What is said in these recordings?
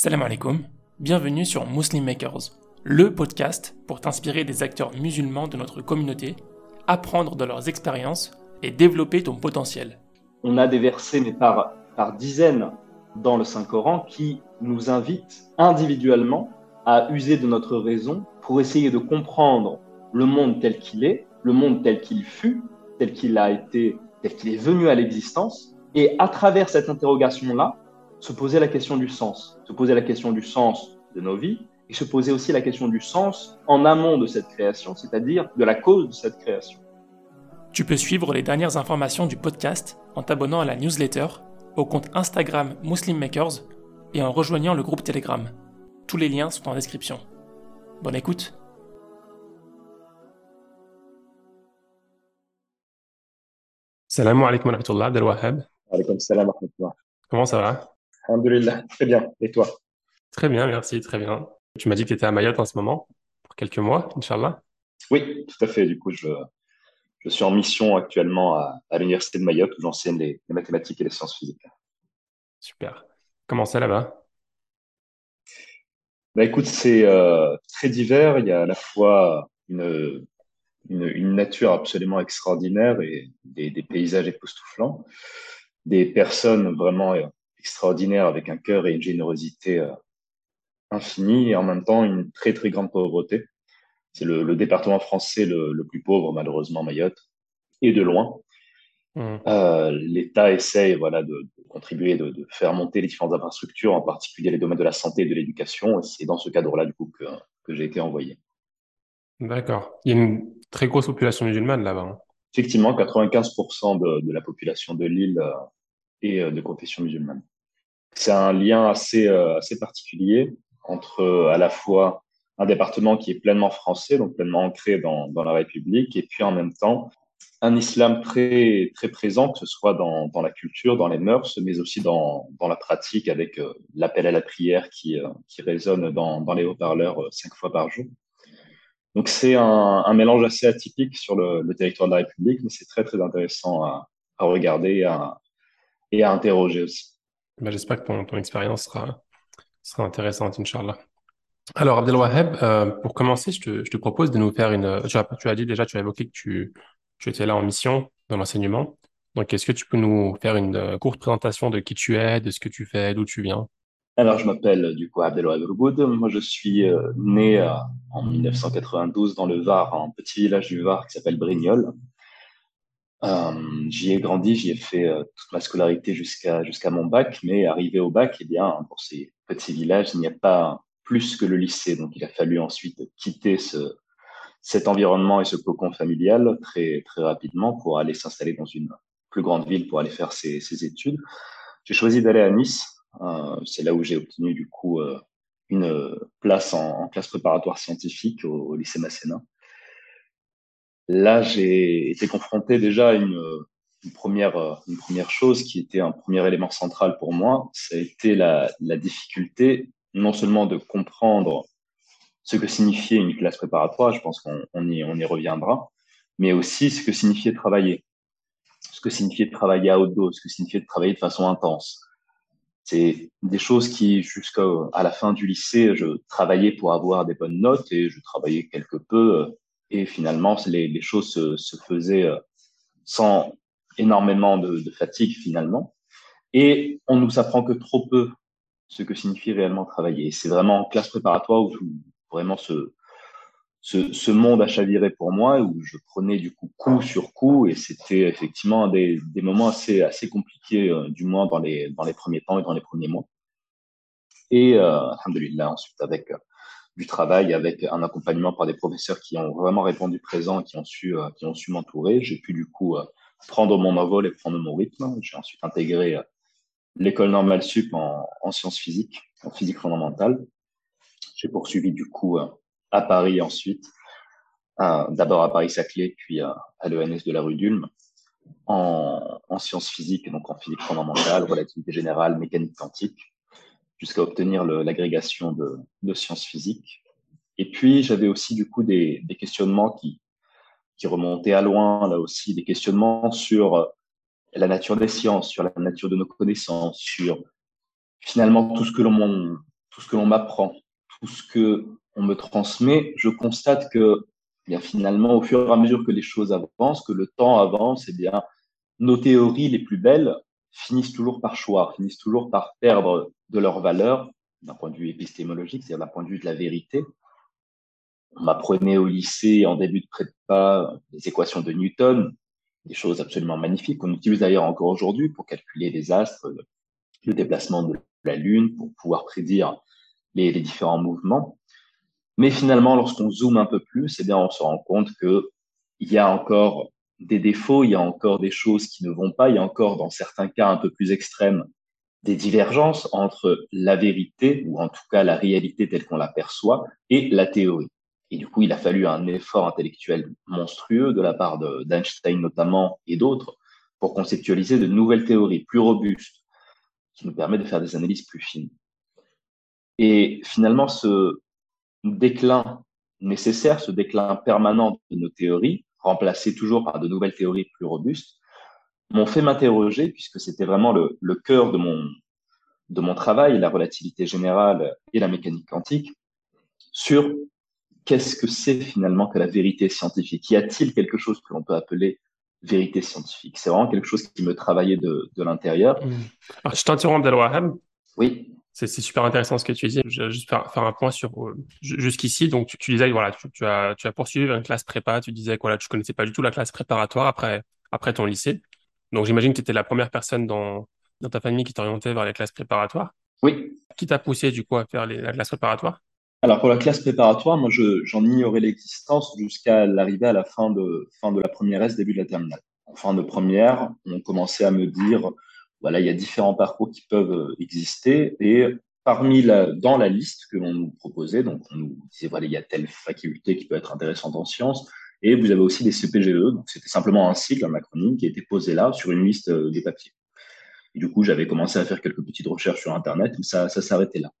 Salam alaikum, bienvenue sur Muslim Makers, le podcast pour t'inspirer des acteurs musulmans de notre communauté, apprendre de leurs expériences et développer ton potentiel. On a des versets, mais par, par dizaines dans le Saint-Coran, qui nous invitent individuellement à user de notre raison pour essayer de comprendre le monde tel qu'il est, le monde tel qu'il fut, tel qu'il a été, tel qu'il est venu à l'existence, et à travers cette interrogation-là, se poser la question du sens, se poser la question du sens de nos vies et se poser aussi la question du sens en amont de cette création, c'est-à-dire de la cause de cette création. Tu peux suivre les dernières informations du podcast en t'abonnant à la newsletter, au compte Instagram Muslim Makers et en rejoignant le groupe Telegram. Tous les liens sont en description. Bonne écoute Salam alaikum wa rahmatullah, Abdel Wahab. salam wa Comment ça va? Alhamdulillah, très bien. Et toi? Très bien, merci, très bien. Tu m'as dit que tu étais à Mayotte en ce moment, pour quelques mois, Inch'Allah? Oui, tout à fait. Du coup, je, je suis en mission actuellement à, l'Université de Mayotte où j'enseigne les, mathématiques et les sciences physiques. Super. Comment c'est là-bas? Bah, Écoute, c'est euh, très divers. Il y a à la fois une, une, nature absolument extraordinaire et des, des paysages époustouflants, des personnes vraiment extraordinaire avec un cœur et une générosité euh, infinie et en même temps une très très grande pauvreté. C'est le, département français le, plus pauvre, malheureusement, Mayotte, et de loin. Mmh. Euh, L'État essaye voilà, de, contribuer, de, faire monter les différentes infrastructures, en particulier les domaines de la santé et de l'éducation. Et c'est dans ce cadre-là, du coup, que, que j'ai été envoyé. D'accord. Il y a une très grosse population musulmane là-bas. Hein. Effectivement, 95% de, de, la population de l'île euh, est de confession musulmane. C'est un lien assez, euh, assez particulier entre euh, à la fois un département qui est pleinement français, donc pleinement ancré dans, la République, et puis en même temps un islam très, très présent, que ce soit dans, dans la culture, dans les mœurs, mais aussi dans, dans la pratique avec euh, l'appel à la prière qui, qui résonne dans, dans les haut-parleurs cinq fois par jour. Donc c'est un, mélange assez atypique sur le, le, territoire de la République, mais c'est très très intéressant à, à regarder et à, et à interroger aussi. Bah, j'espère que ton, ton expérience sera, sera intéressante, Inch'Allah. Alors, Abdelwaheb, euh, pour commencer, je te, je te, propose de nous faire une. Tu as, tu as dit déjà, tu as évoqué que tu, tu étais là en mission dans l'enseignement. Donc, est-ce que tu peux nous faire une euh, courte présentation de qui tu es, de ce que tu fais, d'où tu viens? Alors, je m'appelle du coup Abdelwaheb Rougoud. Moi, je suis euh, né en 1992 dans le Var, un petit village du Var qui s'appelle Brignoles. Euh, j'y ai grandi, j'y ai fait euh, toute ma scolarité jusqu'à jusqu'à mon bac, mais arrivé au bac, eh bien, pour ces petits villages, il n'y a pas plus que le lycée. Donc, il a fallu ensuite quitter ce, cet environnement et ce cocon familial très, très rapidement pour aller s'installer dans une plus grande ville pour aller faire ses, ses études. J'ai choisi d'aller à Nice. Euh, c'est là où j'ai obtenu du coup une place en, classe préparatoire scientifique au lycée Masséna. Là, j'ai été confronté déjà à une, première, chose qui était un premier élément central pour moi. Ça a été la, difficulté non seulement de comprendre ce que signifiait une classe préparatoire, je pense qu'on on y, reviendra, mais aussi ce que signifiait travailler. Ce que signifiait travailler à haute dose, ce que signifiait travailler de façon intense. C'est des choses qui, jusqu'à la fin du lycée, je travaillais pour avoir des bonnes notes et je travaillais quelque peu et finalement, les, choses se, faisaient euh, sans énormément de, fatigue finalement. Et on nous apprend que trop peu ce que signifie réellement travailler. C'est vraiment en classe préparatoire où vraiment ce, ce, ce, monde a chaviré pour moi, où je prenais du coup coup sur coup, et c'était effectivement des, des moments assez, assez compliqués, euh, du moins dans les, dans les premiers temps et dans les premiers mois. Et euh, alhamdulillah, ensuite avec euh, du travail avec un accompagnement par des professeurs qui ont vraiment répondu présent, qui ont su, euh, qui ont su m'entourer. J'ai pu du coup euh, prendre mon envol et prendre mon rythme. J'ai ensuite intégré euh, l'école normale sup en, en, sciences physiques, en physique fondamentale. J'ai poursuivi du coup à Paris ensuite, d'abord à Paris-Saclay, puis à, l'ENS de la rue d'Ulm, en sciences physiques, donc en physique fondamentale, relativité générale, mécanique quantique jusqu'à obtenir l'agrégation de, sciences physiques. Et puis, j'avais aussi du coup des, des, questionnements qui, qui remontaient à loin, là aussi, des questionnements sur la nature des sciences, sur la nature de nos connaissances, sur finalement tout ce que l'on m'apprend, tout ce que on me transmet, je constate que eh bien finalement, au fur et à mesure que les choses avancent, que le temps avance, eh bien, nos théories les plus belles finissent toujours par choix, finissent toujours par perdre de leur valeur d'un point de vue épistémologique, c'est-à-dire d'un point de vue de la vérité. On m'apprenait au lycée en début de prépa les équations de Newton, des choses absolument magnifiques qu'on utilise d'ailleurs encore aujourd'hui pour calculer les astres, le déplacement de la Lune, pour pouvoir prédire les, différents mouvements. Mais finalement, lorsqu'on zoome un peu plus, eh bien, on se rend compte que il y a encore des défauts, il y a encore des choses qui ne vont pas, il y a encore, dans certains cas un peu plus extrêmes, des divergences entre la vérité, ou en tout cas la réalité telle qu'on la perçoit, et la théorie. Et du coup, il a fallu un effort intellectuel monstrueux de la part d'Einstein notamment et d'autres pour conceptualiser de nouvelles théories plus robustes qui nous permettent de faire des analyses plus fines. Et finalement, ce déclin nécessaire, ce déclin permanent de nos théories, remplacé toujours par de nouvelles théories plus robustes, m'ont fait m'interroger, puisque c'était vraiment le, le cœur de mon, de mon travail, la relativité générale et la mécanique quantique, sur qu'est-ce que c'est finalement que la vérité scientifique Y a-t-il quelque chose que l'on peut appeler vérité scientifique? C'est vraiment quelque chose qui me travaillait de, de l'intérieur. Mmh. Alors, je t'interromps, Abdelwahab. Oui. C'est super intéressant ce que tu dis. Je vais juste faire, faire un point sur euh, jusqu'ici. Donc, tu, tu, disais, voilà, tu, tu, as, tu as poursuivi une classe prépa. Tu disais que voilà, tu connaissais pas du tout la classe préparatoire après, après ton lycée. Donc, j'imagine que tu étais la première personne dans, dans ta famille qui t'orientait vers les classes préparatoires. Oui. Qui t'a poussé, du coup, à faire les, la classe préparatoire? Alors, pour la classe préparatoire, moi, j'en ignorais l'existence jusqu'à l'arrivée à la fin de, fin de la première S, début de la terminale. En fin de première, on commençait à me dire, voilà, il y a différents parcours qui peuvent euh, exister et parmi la, dans la liste que l'on nous proposait, donc on nous disait, voilà, il y a telle faculté qui peut être intéressante en sciences, et vous avez aussi des CPGE, donc c'était simplement un cycle, un acronyme qui était posé là sur une liste euh, des papiers. Et du coup, j'avais commencé à faire quelques petites recherches sur Internet, mais ça, s'arrêtait là.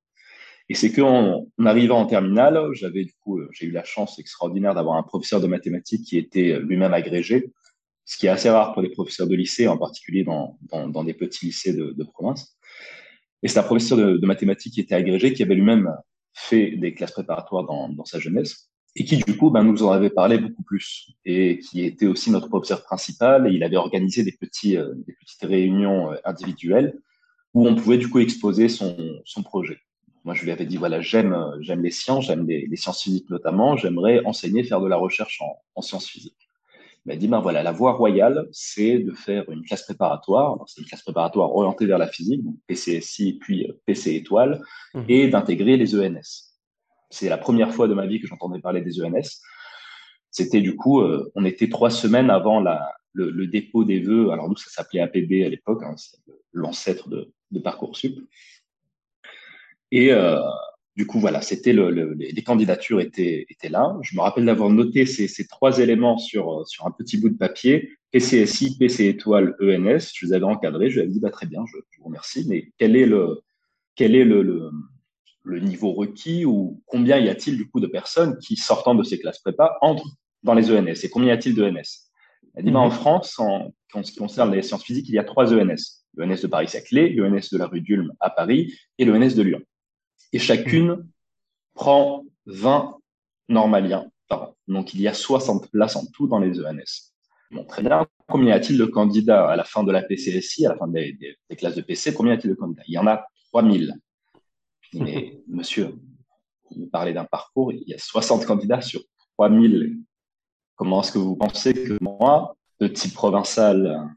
Et c'est qu'en en arrivant en terminale, j'avais du coup, euh, j'ai eu la chance extraordinaire d'avoir un professeur de mathématiques qui était lui-même agrégé, ce qui est assez rare pour les professeurs de lycée, en particulier dans, dans, des petits lycées de, province. Et c'est un professeur de, mathématiques qui était agrégé, qui avait lui-même fait des classes préparatoires dans, dans sa jeunesse et qui du coup ben, nous en avait parlé beaucoup plus et qui était aussi notre professeur principal et il avait organisé des, petits, euh, des petites réunions euh, individuelles où on pouvait du coup exposer son, son projet. Moi, je lui avais dit, voilà, j'aime, euh, les sciences, j'aime les, sciences physiques notamment, j'aimerais enseigner, faire de la recherche en sciences physiques. Il m'a dit, ben voilà, la voie royale, c'est de faire une classe préparatoire. C'est une classe préparatoire orientée vers la physique, donc PCSI puis PC étoile, mmh. et d'intégrer les ENS. C'est la première fois de ma vie que j'entendais parler des ENS. C'était du coup, euh, on était trois semaines avant la, le, le, dépôt des vœux. Alors nous, ça s'appelait APB à l'époque, hein, c'est l'ancêtre de, de, Parcoursup. Et euh, du coup, voilà, c'était le, le, les candidatures étaient, étaient là. Je me rappelle d'avoir noté ces, ces, trois éléments sur, sur un petit bout de papier. PCSI, PC étoile, ENS. Je les avais encadrés. Je lui avais dit, bah, très bien, je, je vous remercie, mais quel est le, quel est le, le le niveau requis ou combien y a-t-il du coup de personnes qui, sortant de ces classes prépa, entrent dans les ENS et combien y a-t-il d'ENS Elle dit, ben, en France, en, en, ce qui concerne les sciences physiques, il y a trois ENS. L'ENS de Paris-Saclay, l'ENS de la rue d'Ulm à Paris et l'ENS de Lyon. Et chacune mmh. prend 20 normaliens par an. Donc il y a 60 places en tout dans les ENS. Bon, très bien. Combien y a-t-il de candidats à la fin de la PCSI, à la fin des, des, des classes de PC Combien y a-t-il de candidats? Il y en a 3000. Mais monsieur, vous me parlez d'un parcours, il y a 60 candidats sur 3000. Comment est-ce que vous pensez que moi, petit provincial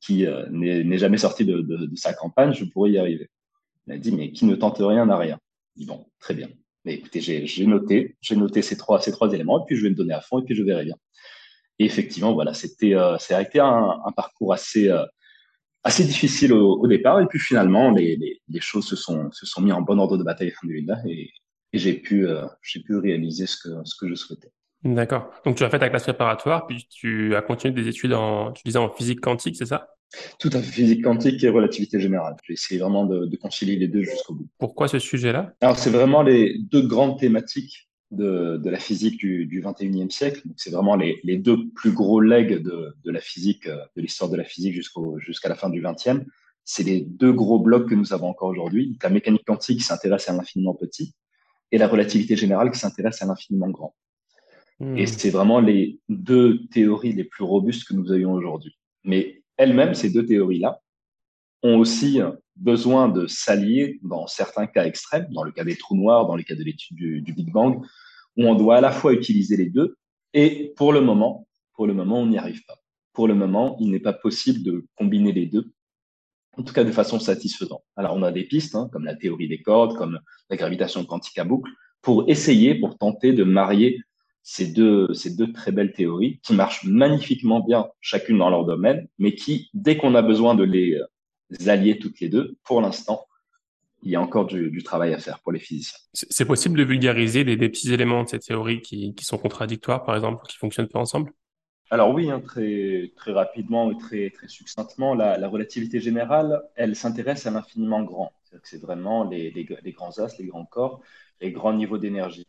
qui euh, n'est jamais sorti de, de, de, sa campagne, je pourrais y arriver? Il a dit, mais qui ne tente rien n'a rien. dit, bon, très bien. Mais écoutez, j'ai noté, j'ai noté ces trois, ces trois éléments, et puis je vais me donner à fond, et puis je verrai bien. Et effectivement, voilà, c'était, euh, ça a été un, parcours assez, euh, assez difficile au, départ. Et puis finalement, les, les, choses se sont, se sont mis en bon ordre de bataille, et, et j'ai pu, euh, pu réaliser ce que, ce que je souhaitais. D'accord. Donc tu as fait ta classe préparatoire, puis tu as continué des études en, tu disais en physique quantique, c'est ça? Tout à fait, physique quantique et relativité générale. J'ai essayé vraiment de, de concilier les deux jusqu'au bout. Pourquoi ce sujet-là? Alors c'est vraiment les deux grandes thématiques de, de, la physique du, du 21e siècle. C'est vraiment les, les, deux plus gros legs de, de la physique, euh, de l'histoire de la physique jusqu'à la fin du 20e. c'est les deux gros blocs que nous avons encore aujourd'hui. La mécanique quantique qui s'intéresse à l'infiniment petit et la relativité générale qui s'intéresse à l'infiniment grand. Et hmm. c'est vraiment les deux théories les plus robustes que nous ayons aujourd'hui. Mais elles-mêmes, ces deux théories-là, ont aussi besoin de s'allier dans certains cas extrêmes, dans le cas des trous noirs, dans le cas de l'étude du, Big Bang, où on doit à la fois utiliser les deux. Et pour le moment, pour le moment, on n'y arrive pas. Pour le moment, il n'est pas possible de combiner les deux, en tout cas de façon satisfaisante. Alors, on a des pistes, hein, comme la théorie des cordes, comme la gravitation quantique à boucle, pour essayer, pour tenter de marier ces deux, ces deux très belles théories qui marchent magnifiquement bien, chacune dans leur domaine, mais qui, dès qu'on a besoin de les allier toutes les deux, pour l'instant, il y a encore du, travail à faire pour les physiciens. C'est possible de vulgariser des, petits éléments de cette théorie qui, qui, sont contradictoires, par exemple, qui fonctionnent pas ensemble? Alors oui, hein, très, très rapidement et très, très succinctement, la, la relativité générale, elle s'intéresse à l'infiniment grand. C'est vraiment les, les, les, grands astres, les grands corps, les grands niveaux d'énergie.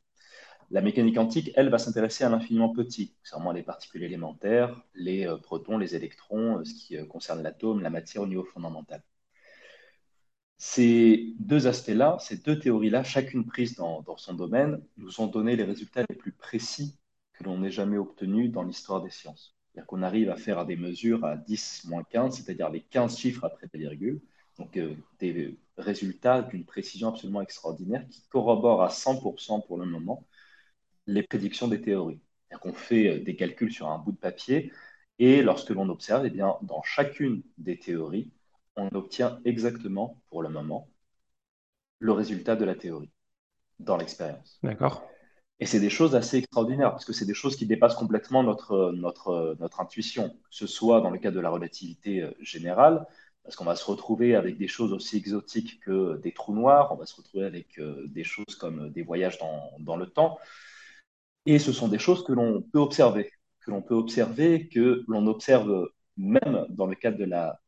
La mécanique quantique, elle, va s'intéresser à l'infiniment petit, vraiment les particules élémentaires, les euh, protons, les électrons, euh, ce qui euh, concerne l'atome, la matière au niveau fondamental. Ces deux aspects-là, ces deux théories-là, chacune prise dans, son domaine, nous ont donné les résultats les plus précis que l'on ait jamais obtenus dans l'histoire des sciences. C'est-à-dire qu'on arrive à faire des mesures à 10 moins 15, c'est-à-dire les 15 chiffres après la virgule, donc des résultats d'une précision absolument extraordinaire qui corroborent à 100% pour le moment les prédictions des théories. On fait euh, des calculs sur un bout de papier et lorsque l'on observe, eh bien, dans chacune des théories, on obtient exactement, pour le moment, le résultat de la théorie dans l'expérience. D'accord. Et c'est des choses assez extraordinaires parce que c'est des choses qui dépassent complètement notre, notre, notre intuition, que ce soit dans le cas de la relativité euh, générale, parce qu'on va se retrouver avec des choses aussi exotiques que des trous noirs, on va se retrouver avec euh, des choses comme des voyages dans, dans le temps. Et ce sont des choses que l'on peut observer, que l'on peut observer, que l'on observe même dans le cadre de la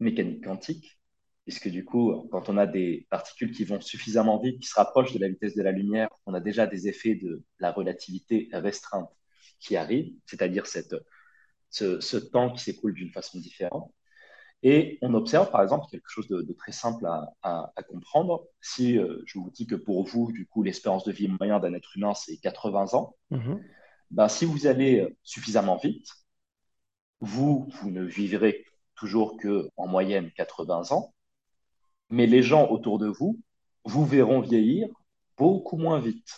mécanique quantique, puisque du coup, quand on a des particules qui vont suffisamment vite, qui se rapprochent de la vitesse de la lumière, on a déjà des effets de la relativité restreinte qui arrivent, c'est-à-dire ce temps qui s'écoule d'une façon différente. Et on observe, par exemple, quelque chose de, très simple à, comprendre. Si euh, je vous dis que pour vous, du coup, l'espérance de vie moyenne d'un être humain, c'est 80 ans, mhm. ben, si vous allez suffisamment vite, vous, vous ne vivrez toujours que en moyenne 80 ans, mais les gens autour de vous, vous verront vieillir beaucoup moins vite.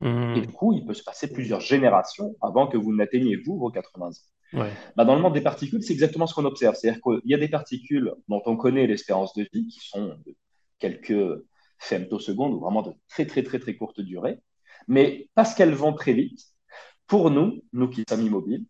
Mhm. Et du coup, il peut se passer plusieurs générations avant que vous n'atteigniez, vous, vos 80 ans. Bah, dans le monde des particules, c'est exactement ce qu'on observe. C'est-à-dire qu'il y a des particules dont on connaît l'espérance de vie, qui sont de quelques femtosecondes ou vraiment de très, très, très, très courte durée. Mais parce qu'elles vont très vite, pour nous, nous qui sommes immobiles,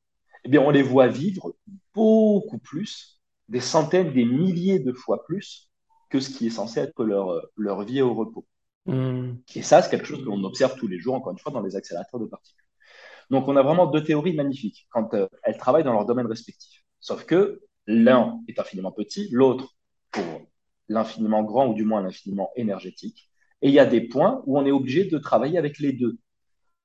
eh bien, on les voit vivre beaucoup plus, des centaines, des milliers de fois plus que ce qui est censé être leur, leur vie au repos. Hmm. Et ça, c'est quelque chose que l'on observe tous les jours, encore une fois, dans les accélérateurs de particules. Donc, on a vraiment deux théories magnifiques quand euh, elles travaillent dans leur domaine respectif. Sauf que l'un est infiniment petit, l'autre pour l'infiniment grand ou du moins l'infiniment énergétique. Et il y a des points où on est obligé de travailler avec les deux.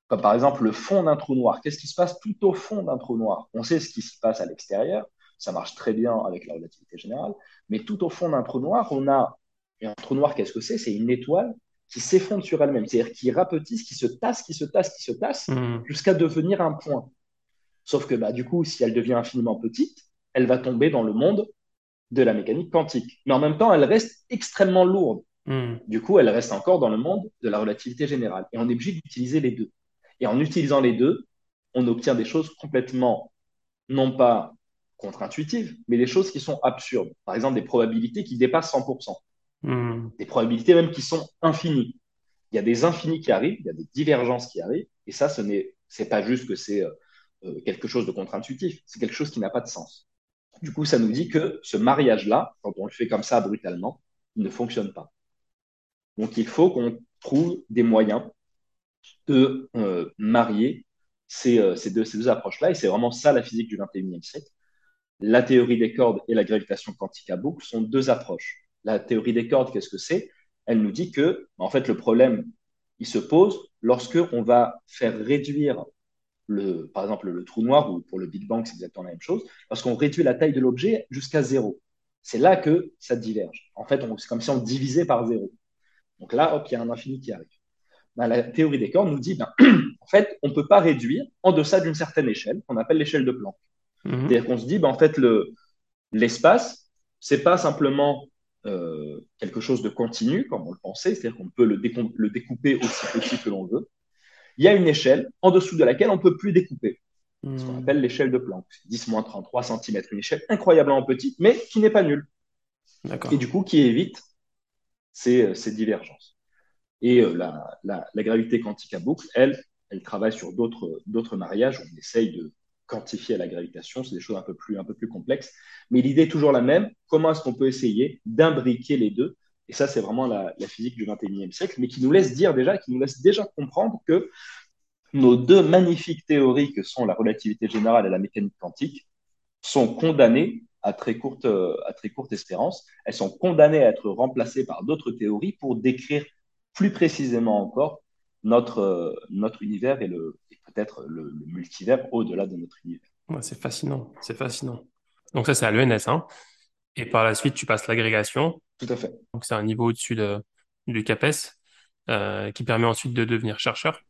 Comme par exemple le fond d'un trou noir. Qu'est-ce qui se passe tout au fond d'un trou noir? On sait ce qui se passe à l'extérieur. Ça marche très bien avec la relativité générale. Mais tout au fond d'un trou noir, on a un trou noir, qu'est-ce que c'est? C'est une étoile qui s'effondre sur elle-même, c'est-à-dire qui rapetisse, qui se tasse, qui se tasse, qui se tasse, hmm. jusqu'à devenir un point. Sauf que bah, du coup, si elle devient infiniment petite, elle va tomber dans le monde de la mécanique quantique. Mais en même temps, elle reste extrêmement lourde. Hmm. Du coup, elle reste encore dans le monde de la relativité générale. Et on est obligé d'utiliser les deux. Et en utilisant les deux, on obtient des choses complètement, non pas contre-intuitives, mais des choses qui sont absurdes. Par exemple, des probabilités qui dépassent 100%. Hmm. Des probabilités même qui sont infinies. Il y a des infinis qui arrivent, il y a des divergences qui arrivent, et ça, ce n'est pas juste que c'est euh, euh, quelque chose de contre-intuitif, c'est quelque chose qui n'a pas de sens. Du coup, ça nous dit que ce mariage-là, quand on le fait comme ça brutalement, il ne fonctionne pas. Donc, il faut qu'on trouve des moyens de euh, marier ces, ces, deux, ces deux approches-là, et c'est vraiment ça la physique du 21e siècle. La théorie des cordes et la gravitation quantique à boucle sont deux approches la théorie des cordes, qu'est-ce que c'est? Elle nous dit que, en fait, le problème, il se pose lorsque on va faire réduire le, par exemple, le trou noir, ou pour le Big Bang, c'est exactement la même chose, lorsqu'on réduit la taille de l'objet jusqu'à zéro. c'est là que ça diverge. En fait, c'est comme si on divisait par zéro. Donc là, hop, il y a un infini qui arrive. Ben, la théorie des cordes nous dit, ben, en fait, on ne peut pas réduire en deçà d'une certaine échelle, qu'on appelle l'échelle de Planck. Mhm. C'est-à-dire qu'on se dit, ben, en fait, l'espace, ce n'est pas simplement euh, quelque chose de continu, comme on le pensait, c'est-à-dire qu'on peut le, le, découper aussi petit que l'on veut. Il y a une échelle en dessous de laquelle on ne peut plus découper, ce qu'on hmm. appelle l'échelle de Planck. 10-33 cm, une échelle incroyablement petite, mais qui n'est pas nulle. Et du coup, qui évite ces, ces divergences. Et euh, la, la, la, gravité quantique à boucle, elle, elle travaille sur d'autres mariages où on essaye de quantifier la gravitation. C'est des choses un peu plus, un peu plus complexes. Mais l'idée est toujours la même. Comment est-ce qu'on peut essayer d'imbriquer les deux? Et ça, c'est vraiment la, physique du 21e siècle, mais qui nous laisse dire déjà, qui nous laisse déjà comprendre que nos deux magnifiques théories que sont la relativité générale et la mécanique quantique sont condamnées à très courte, à très courte espérance. Elles sont condamnées à être remplacées par d'autres théories pour décrire plus précisément encore notre, notre univers et, le, peut-être le, multivers au-delà de notre univers. c'est fascinant, c'est fascinant. Donc ça, c'est à l'ENS. Hein. Et par la suite, tu passes l'agrégation. Tout à fait. Donc c'est un niveau au-dessus de, du CAPES euh, qui permet ensuite de devenir chercheur.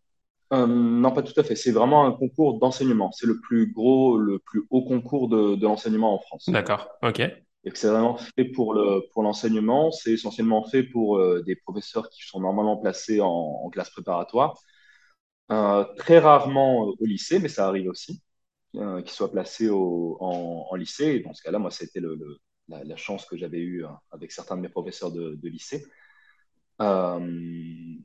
Euh, non, pas tout à fait. C'est vraiment un concours d'enseignement. C'est le plus gros, le plus haut concours de, de l'enseignement en France. D'accord, ok. Et que c'est vraiment fait pour le pour l'enseignement. C'est essentiellement fait pour euh, des professeurs qui sont normalement placés en, en classe préparatoire. Euh, très rarement au lycée, mais ça arrive aussi, euh, qu'ils soient placés au, en, en, lycée. Et dans ce cas-là, moi, ça a été le, le, la, la, chance que j'avais eue hein, avec certains de mes professeurs de, de lycée. Euh,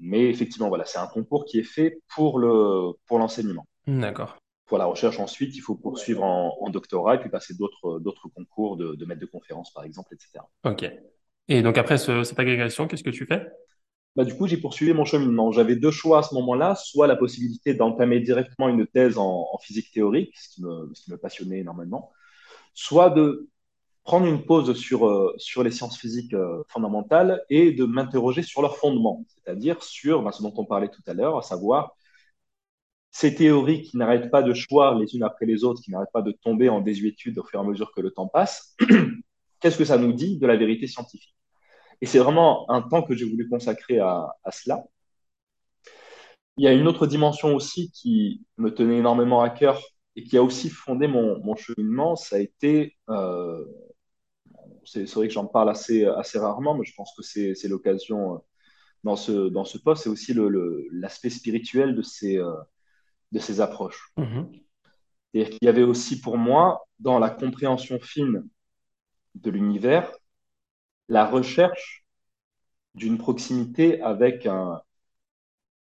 mais effectivement, voilà, c'est un concours qui est fait pour le pour l'enseignement. D'accord. Pour la recherche, ensuite, il faut poursuivre en, en doctorat et puis passer d'autres d'autres concours de, de maître de conférence, par exemple, etc. Ok. Et donc après ce, cette agrégation, qu'est-ce que tu fais? Bah, du coup, j'ai poursuivi mon cheminement. J'avais deux choix à ce moment-là, soit la possibilité d'entamer directement une thèse en, physique théorique, ce qui, me, ce qui, me, passionnait énormément, soit de prendre une pause sur, euh, sur les sciences physiques euh, fondamentales et de m'interroger sur leurs fondements, c'est-à-dire sur bah, ce dont on parlait tout à l'heure, à savoir ces théories qui n'arrêtent pas de choir les unes après les autres, qui n'arrêtent pas de tomber en désuétude au fur et à mesure que le temps passe, qu'est-ce que ça nous dit de la vérité scientifique? Et c'est vraiment un temps que j'ai voulu consacrer à, à, cela. Il y a une autre dimension aussi qui me tenait énormément à cœur et qui a aussi fondé mon, mon cheminement, ça a été euh, c'est vrai que j'en parle assez, assez rarement, mais je pense que c'est l'occasion euh, dans ce, dans ce poste, c'est aussi l'aspect le, spirituel de ces, euh, de ces approches. Mm-hmm. Et qu'il y avait aussi pour moi, dans la compréhension fine de l'univers, la recherche d'une proximité avec, un,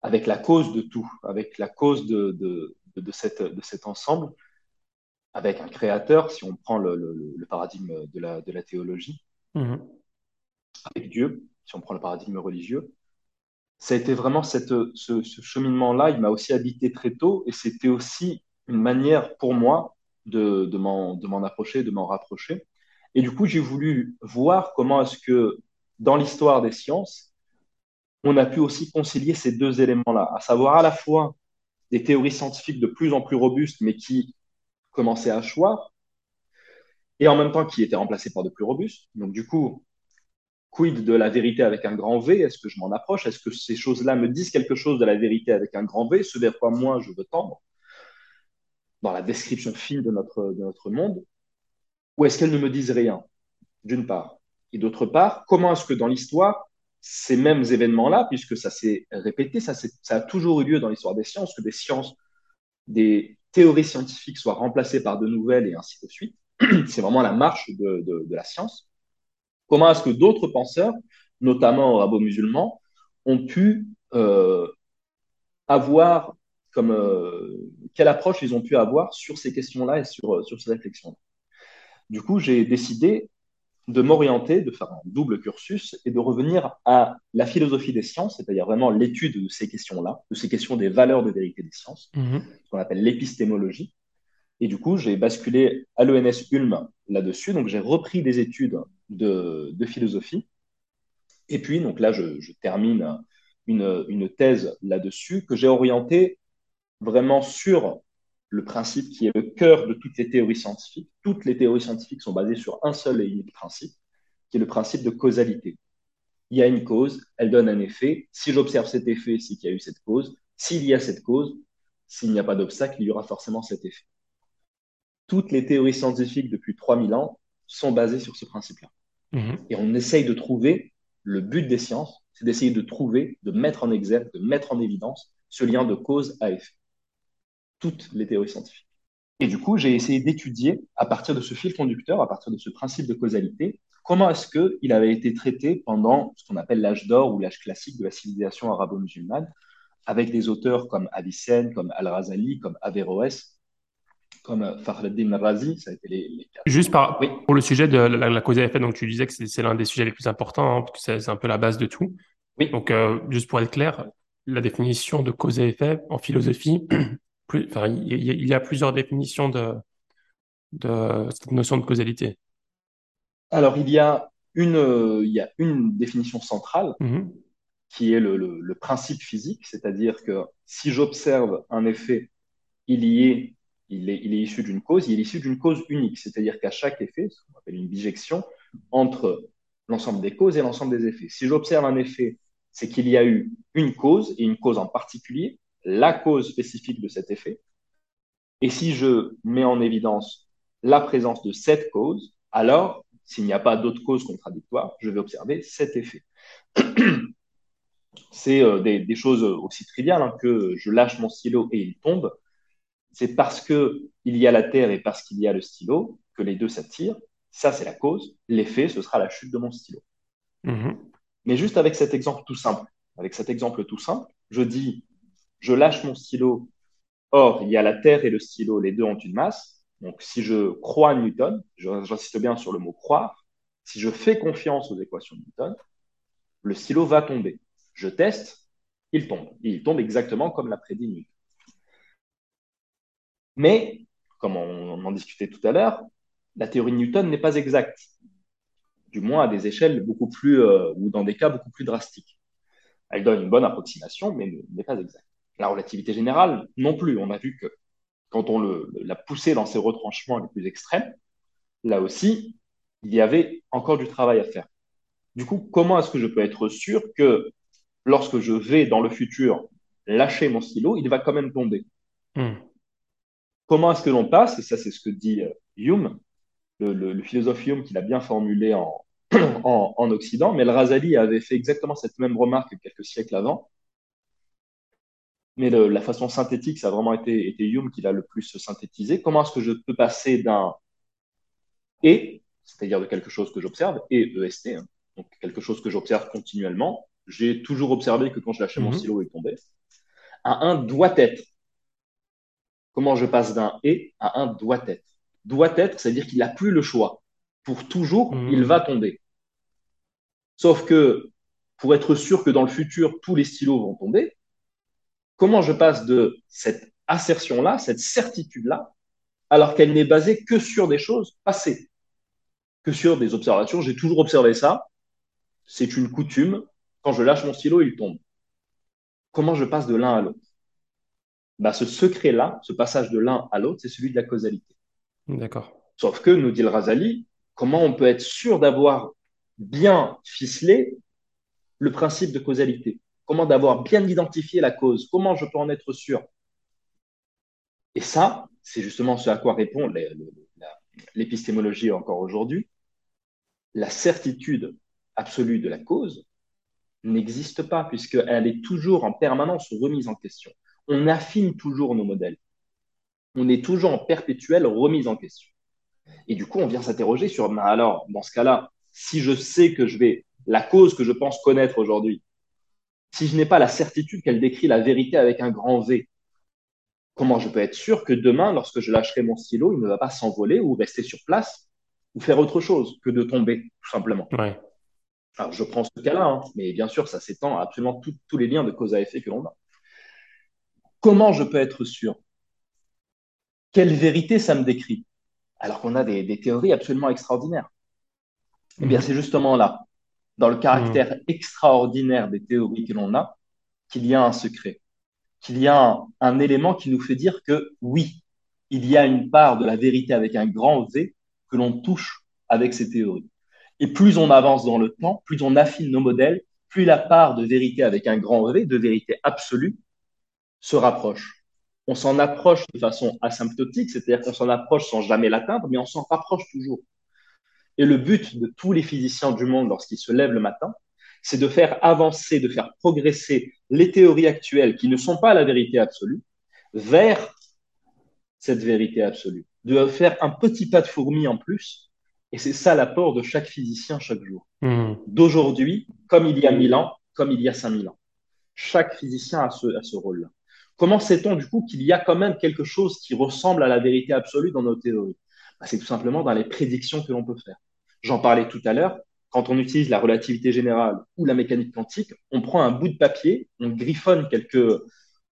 avec la cause de tout, avec la cause de, de, de, cette, de cet ensemble, avec un créateur, si on prend le, le, le paradigme de la, de la théologie, mmh. avec Dieu, si on prend le paradigme religieux, ça a été vraiment cette, ce, ce cheminement-là, il m'a aussi habité très tôt, et c'était aussi une manière pour moi de, de m'en approcher, de m'en rapprocher. Et du coup, j'ai voulu voir comment est-ce que dans l'histoire des sciences, on a pu aussi concilier ces deux éléments-là, à savoir à la fois des théories scientifiques de plus en plus robustes, mais qui commençait à choir, et en même temps qui était remplacé par de plus robustes. Donc du coup, quid de la vérité avec un grand V? Est-ce que je m'en approche? Est-ce que ces choses-là me disent quelque chose de la vérité avec un grand V, ce vers quoi moi je veux tendre? Dans la description fine de notre, de notre monde Ou est-ce qu'elles ne me disent rien, d'une part? Et d'autre part, comment est-ce que dans l'histoire, ces mêmes événements-là, puisque ça s'est répété, ça, a toujours eu lieu dans l'histoire des sciences, que des sciences, des théories scientifiques soient remplacées par de nouvelles et ainsi de suite. C'est vraiment la marche de, la science. Comment est-ce que d'autres penseurs, notamment arabo-musulmans, ont pu euh, avoir comme euh, quelle approche ils ont pu avoir sur ces questions-là et sur, sur ces réflexions. Du coup, j'ai décidé de m'orienter, de faire un double cursus et de revenir à la philosophie des sciences, c'est-à-dire vraiment l'étude de ces questions-là, de ces questions des valeurs de vérité des sciences, mmh. ce qu'on appelle l'épistémologie. Et du coup, j'ai basculé à l'ENS Ulm là-dessus. Donc, j'ai repris des études de, de, philosophie. Et puis, donc là, je, je termine une, une thèse là-dessus que j'ai orientée vraiment sur le principe qui est le cœur de toutes les théories scientifiques. Toutes les théories scientifiques sont basées sur un seul et unique principe, qui est le principe de causalité. Il y a une cause, elle donne un effet. Si j'observe cet effet, c'est qu'il y a eu cette cause. S'il y a cette cause, s'il n'y a pas d'obstacle, il y aura forcément cet effet. Toutes les théories scientifiques depuis 3000 ans sont basées sur ce principe-là. Mhm. Et on essaye de trouver, le but des sciences, c'est d'essayer de trouver, de mettre en exergue, de mettre en évidence ce lien de cause à effet. Toutes les théories scientifiques. Et du coup, j'ai essayé d'étudier, à partir de ce fil conducteur, à partir de ce principe de causalité, comment est-ce qu'il avait été traité pendant ce qu'on appelle l'âge d'or ou l'âge classique de la civilisation arabo-musulmane, avec des auteurs comme Avicenne, comme Al-Razali, comme Averroès, comme euh, Fakhreddin Razi, ça a été les, les... Juste par, Oui. pour le sujet de la, la cause à effet, donc tu disais que c'est l'un des sujets les plus importants, hein, parce que c'est c'est un peu la base de tout. Oui. Donc, euh, juste pour être clair, la définition de cause à effet en philosophie, plus, enfin, il y, a- plusieurs définitions de, de cette notion de causalité. Alors, il y a une, euh, il y a une définition centrale Mhm. qui est le, le- le principe physique, c'est-à-dire que si j'observe un effet, il y est, il est, il est issu d'une cause, il est issu d'une cause unique, c'est-à-dire qu'à chaque effet, ce qu'on appelle une bijection, entre l'ensemble des causes et l'ensemble des effets. Si j'observe un effet, c'est qu'il y a eu une cause, et une cause en particulier, la cause spécifique de cet effet. Et si je mets en évidence la présence de cette cause, alors, s'il n'y a pas d'autre cause contradictoire, je vais observer cet effet. C'est euh, des, des choses aussi triviales hein, que je lâche mon stylo et il tombe. C'est parce que il y a la terre et parce qu'il y a le stylo que les deux s'attirent. Ça, c'est la cause. L'effet, ce sera la chute de mon stylo. Mhm. Mais juste avec cet exemple tout simple, avec cet exemple tout simple, je dis, je lâche mon stylo. Or, il y a la terre et le stylo, les deux ont une masse. Donc, si je crois à Newton, j'insiste bien sur le mot croire, si je fais confiance aux équations de Newton, le stylo va tomber. Je teste, il tombe. Il tombe exactement comme l'a prédit Newton. Mais, comme on, on en discutait tout à l'heure, la théorie de Newton n'est pas exacte, du moins à des échelles beaucoup plus, euh, ou dans des cas beaucoup plus drastiques. Elle donne une bonne approximation, mais n'est pas exacte. La relativité générale, non plus. On a vu que quand on l'a poussé dans ses retranchements les plus extrêmes, là aussi, il y avait encore du travail à faire. Du coup, comment est-ce que je peux être sûr que lorsque je vais dans le futur lâcher mon stylo, il va quand même tomber? Mhm. Comment est-ce que l'on passe, et ça c'est ce que dit euh, Hume, le, le- le philosophe Hume qui l'a bien formulé en, en, en Occident, mais le Razali avait fait exactement cette même remarque quelques siècles avant. Mais le- la façon synthétique, ça a vraiment été, été Hume qui l'a le plus synthétisé. Comment est-ce que je peux passer d'un et, c'est-à-dire de quelque chose que j'observe, et EST, hein, donc quelque chose que j'observe continuellement, j'ai toujours observé que quand je lâchais mon Mhm. stylo, il tombait, à un doit être. Comment je passe d'un et à un doit être? Doit être, c'est-à-dire qu'il n'a plus le choix. Pour toujours, Mhm. il va tomber. Sauf que pour être sûr que dans le futur, tous les stylos vont tomber, comment je passe de cette assertion-là, cette certitude-là, alors qu'elle n'est basée que sur des choses passées, que sur des observations. J'ai toujours observé ça, c'est une coutume. Quand je lâche mon stylo, il tombe. Comment je passe de l'un à l'autre? Bah, Ce secret-là, ce passage de l'un à l'autre, c'est celui de la causalité. D'accord. Sauf que, nous dit le Razali, comment on peut être sûr d'avoir bien ficelé le principe de causalité? Comment d'avoir bien identifié la cause? Comment je peux en être sûr? Et ça, c'est justement ce à quoi répond l'épistémologie encore aujourd'hui. La certitude absolue de la cause n'existe pas, puisqu'elle est toujours en permanence remise en question. On affine toujours nos modèles. On est toujours en perpétuelle remise en question. Et du coup, on vient s'interroger sur, ben alors, dans ce cas-là, si je sais que je vais, la cause que je pense connaître aujourd'hui, si je n'ai pas la certitude qu'elle décrit la vérité avec un grand V, comment je peux être sûr que demain, lorsque je lâcherai mon stylo, il ne va pas s'envoler ou rester sur place ou faire autre chose que de tomber, tout simplement? Ouais. Alors, je prends ce cas-là, hein, mais bien sûr, ça s'étend à absolument tout- tous les liens de cause à effet que l'on a. Comment je peux être sûr? Quelle vérité ça me décrit? Alors qu'on a des, des théories absolument extraordinaires. Eh bien, Mhm. c'est justement là, dans le caractère extraordinaire des théories que l'on a, qu'il y a un secret, qu'il y a un, un élément qui nous fait dire que oui, il y a une part de la vérité avec un grand V que l'on touche avec ces théories. Et plus on avance dans le temps, plus on affine nos modèles, plus la part de vérité avec un grand V, de vérité absolue, se rapproche. On s'en approche de façon asymptotique, c'est-à-dire qu'on s'en approche sans jamais l'atteindre, mais on s'en rapproche toujours. Et le but de tous les physiciens du monde lorsqu'ils se lèvent le matin, c'est de faire avancer, de faire progresser les théories actuelles qui ne sont pas la vérité absolue vers cette vérité absolue, de faire un petit pas de fourmi en plus. Et c'est ça l'apport de chaque physicien chaque jour. Mmh. D'aujourd'hui, comme il y a mille ans, comme il y a cinq mille ans. Chaque physicien a ce, a ce rôle-là. Comment sait-on du coup qu'il y a quand même quelque chose qui ressemble à la vérité absolue dans nos théories? Bah, C'est tout simplement dans les prédictions que l'on peut faire. J'en parlais tout à l'heure. Quand on utilise la relativité générale ou la mécanique quantique, on prend un bout de papier, on griffonne quelques,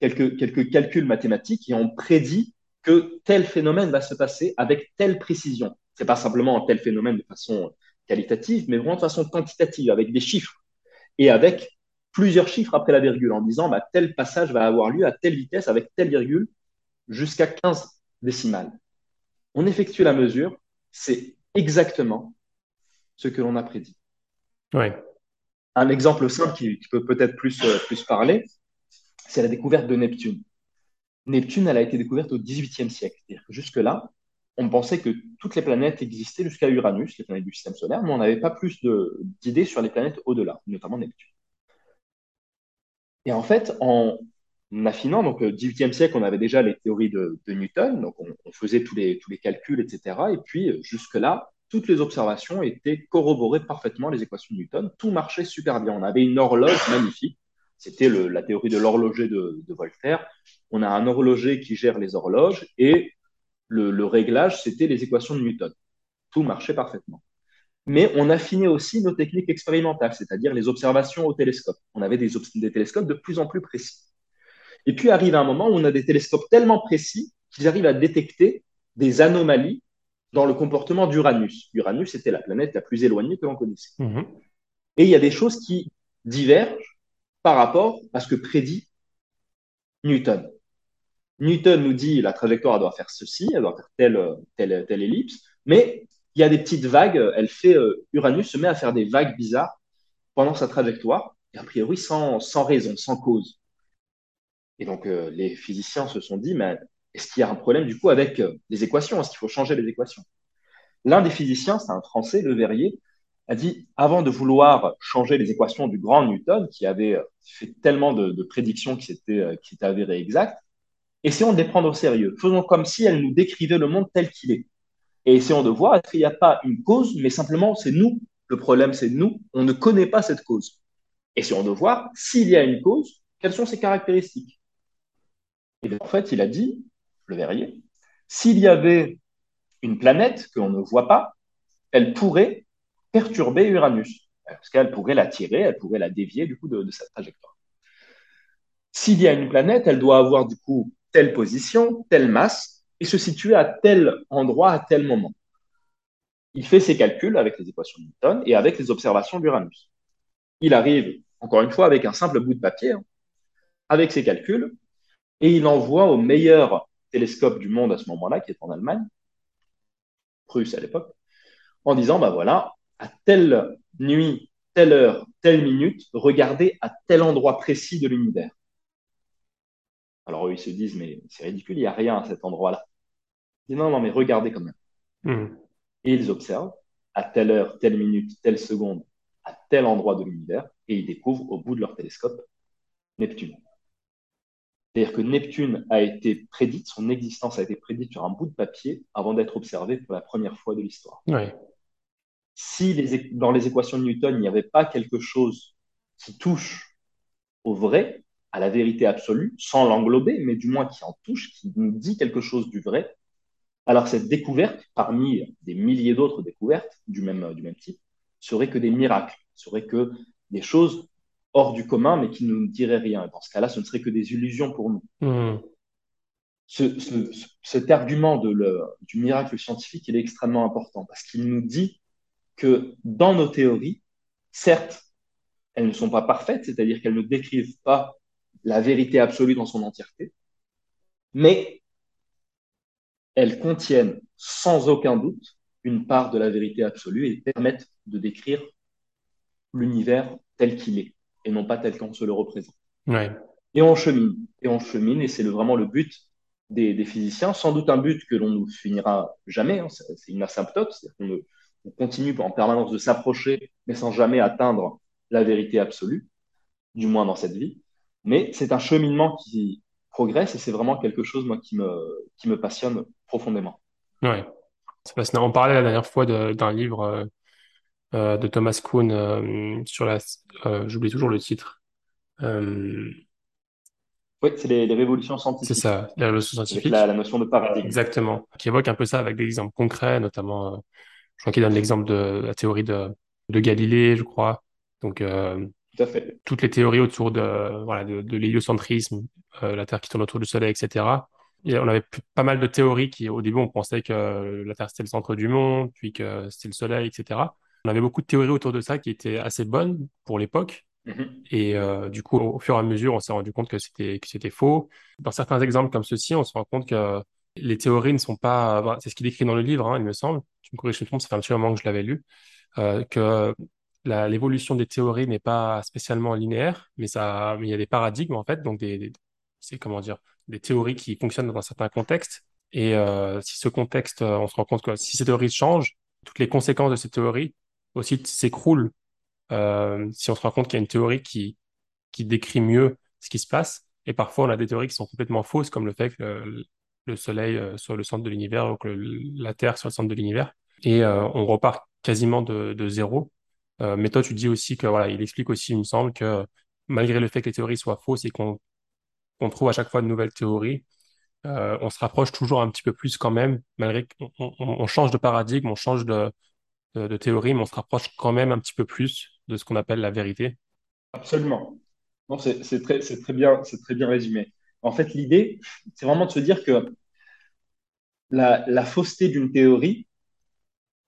quelques, quelques calculs mathématiques et on prédit que tel phénomène va se passer avec telle précision. C'est pas simplement un tel phénomène de façon qualitative, mais vraiment de façon quantitative, avec des chiffres et avec plusieurs chiffres après la virgule, en disant bah, tel passage va avoir lieu à telle vitesse avec telle virgule jusqu'à 15 décimales. On effectue la mesure, c'est exactement ce que l'on a prédit. Un exemple simple qui, peut peut-être plus, euh, plus parler, c'est la découverte de Neptune. Neptune, elle a été découverte au XVIIIe siècle. Jusque-là, on pensait que toutes les planètes existaient jusqu'à Uranus, les planètes du système solaire, mais on n'avait pas plus d'idées sur les planètes au-delà, notamment Neptune. Et en fait, en affinant, donc au XVIIIe siècle, on avait déjà les théories de, Newton, donc on, on, faisait tous les, tous les calculs, etc. Et puis jusque-là, toutes les observations étaient corroborées parfaitement, les équations de Newton. Tout marchait super bien. On avait une horloge magnifique. C'était la théorie de l'horloger de, Voltaire. On a un horloger qui gère les horloges et le, réglage, c'était les équations de Newton. Tout marchait parfaitement. Mais on affinait aussi nos techniques expérimentales, c'est-à-dire les observations au télescope. On avait des, des télescopes de plus en plus précis. Et puis arrive un moment où on a des télescopes tellement précis qu'ils arrivent à détecter des anomalies dans le comportement d'Uranus. Uranus était la planète la plus éloignée que l'on connaissait. Mhm. Et il y a des choses qui divergent par rapport à ce que prédit Newton. Newton nous dit la trajectoire doit faire ceci, elle doit faire telle, telle, telle ellipse, mais il y a des petites vagues. Elle fait euh, Uranus se met à faire des vagues bizarres pendant sa trajectoire, et a priori sans, sans raison, sans cause. Et donc euh, les physiciens se sont dit, mais est-ce qu'il y a un problème du coup avec euh, les équations? Est-ce qu'il faut changer les équations? L'un des physiciens, c'est un Français, Le Verrier, a dit avant de vouloir changer les équations du grand Newton, qui avait euh, fait tellement de, prédictions qui s'étaient euh, qui avérées exactes, essayons de les prendre au sérieux. Faisons comme si elles nous décrivaient le monde tel qu'il est. Et essayons de voir qu'il n'y a pas une cause, mais simplement c'est nous. Le problème, c'est nous. On ne connaît pas cette cause. Essayons de voir s'il y a une cause, quelles sont ses caractéristiques? Et en fait, il a dit le Verrier, s'il y avait une planète que l'on ne voit pas, elle pourrait perturber Uranus, parce qu'elle pourrait l'attirer, elle pourrait la dévier du coup de, sa trajectoire. S'il y a une planète, elle doit avoir du coup telle position, telle masse, et se situer à tel endroit à tel moment. Il fait ses calculs avec les équations de Newton et avec les observations d'Uranus. Il arrive, encore une fois, avec un simple bout de papier, hein, avec ses calculs, et il envoie au meilleur télescope du monde à ce moment-là, qui est en Allemagne, Prusse à l'époque, en disant, bah voilà, à telle nuit, telle heure, telle minute, regardez à tel endroit précis de l'univers. Alors eux, ils se disent, mais c'est ridicule, il n'y a rien à cet endroit-là. Ils disent, non, non, mais regardez quand même. Hmm. Et ils observent à telle heure, telle minute, telle seconde, à tel endroit de l'univers, et ils découvrent au bout de leur télescope Neptune. C'est-à-dire que Neptune a été prédite, son existence a été prédite sur un bout de papier avant d'être observée pour la première fois de l'histoire. Si dans les équations de Newton, il n'y avait pas quelque chose qui touche au vrai, à la vérité absolue, sans l'englober, mais du moins qui en touche, qui nous dit quelque chose du vrai, alors cette découverte, parmi des milliers d'autres découvertes du même, du même type, serait que des miracles, serait que des choses hors du commun, mais qui ne nous dirait rien. Dans ce cas-là, ce ne serait que des illusions pour nous. Hmm. cet argument de le, du miracle scientifique, il est extrêmement important parce qu'il nous dit que dans nos théories, certes, elles ne sont pas parfaites, c'est-à-dire qu'elles ne décrivent pas la vérité absolue dans son entièreté, mais elles contiennent sans aucun doute une part de la vérité absolue et permettent de décrire l'univers tel qu'il est et non pas tel qu'on se le représente. Ouais. Et on chemine, et on chemine, et c'est le, vraiment le but des, des, physiciens, sans doute un but que l'on ne finira jamais, hein, c'est une asymptote, c'est-à-dire qu'on on continue en permanence de s'approcher, mais sans jamais atteindre la vérité absolue, du moins dans cette vie. Mais c'est un cheminement qui progresse et c'est vraiment quelque chose moi, qui, me, qui me passionne profondément. Ouais. On parlait la dernière fois d'un livre euh, de Thomas Kuhn euh, sur la. Euh, j'oublie toujours le titre. Oui, c'est les, les, révolutions scientifiques. C'est ça, les révolutions scientifiques. Avec la, la, notion de paradigme. Exactement. Qui évoque un peu ça avec des exemples concrets, notamment je crois qu'il donne l'exemple de la théorie de, de Galilée, je crois. Donc, Tout à fait. toutes les théories autour de, voilà, de, de l'héliocentrisme, la Terre qui tourne autour du Soleil, etc. Et on avait pas mal de théories qui, au début, on pensait que la Terre c'était le centre du monde, puis que c'était le Soleil, etc. On avait beaucoup de théories autour de ça qui étaient assez bonnes pour l'époque. Mhm. Et euh, du coup, au fur et à mesure, on s'est rendu compte que c'était que c'était faux. Dans certains exemples comme ceci, on se rend compte que les théories ne sont pas. c'est ce qu'il écrit dans le livre, hein, il me semble. Tu me corriges si je me trompe, ça fait un petit moment que je l'avais lu. Euh, que l'évolution des théories n'est pas spécialement linéaire, mais ça, mais il y a des paradigmes en fait, donc des, des- c'est comment dire, des théories qui fonctionnent dans un certain contexte. Et euh, si ce contexte, on se rend compte que si ces théories changent, toutes les conséquences de ces théories aussi s'écroulent. Euh, si on se rend compte qu'il y a une théorie qui qui décrit mieux ce qui se passe, et parfois on a des théories qui sont complètement fausses, comme le fait que le, le Soleil euh, soit le centre de l'univers ou que la Terre soit le centre de l'univers, et euh, on repart quasiment de, de zéro. Mais toi, tu dis aussi que voilà, il explique aussi, il me semble, que malgré le fait que les théories soient fausses et qu'on qu'on trouve à chaque fois de nouvelles théories, on se rapproche toujours un petit peu plus quand même, malgré qu'on on, on change de paradigme, on change de, de, de théorie, mais on se rapproche quand même un petit peu plus de ce qu'on appelle la vérité. Absolument. Non, c'est très, bien, résumé. En fait, l'idée, c'est vraiment de se dire que la, fausseté d'une théorie,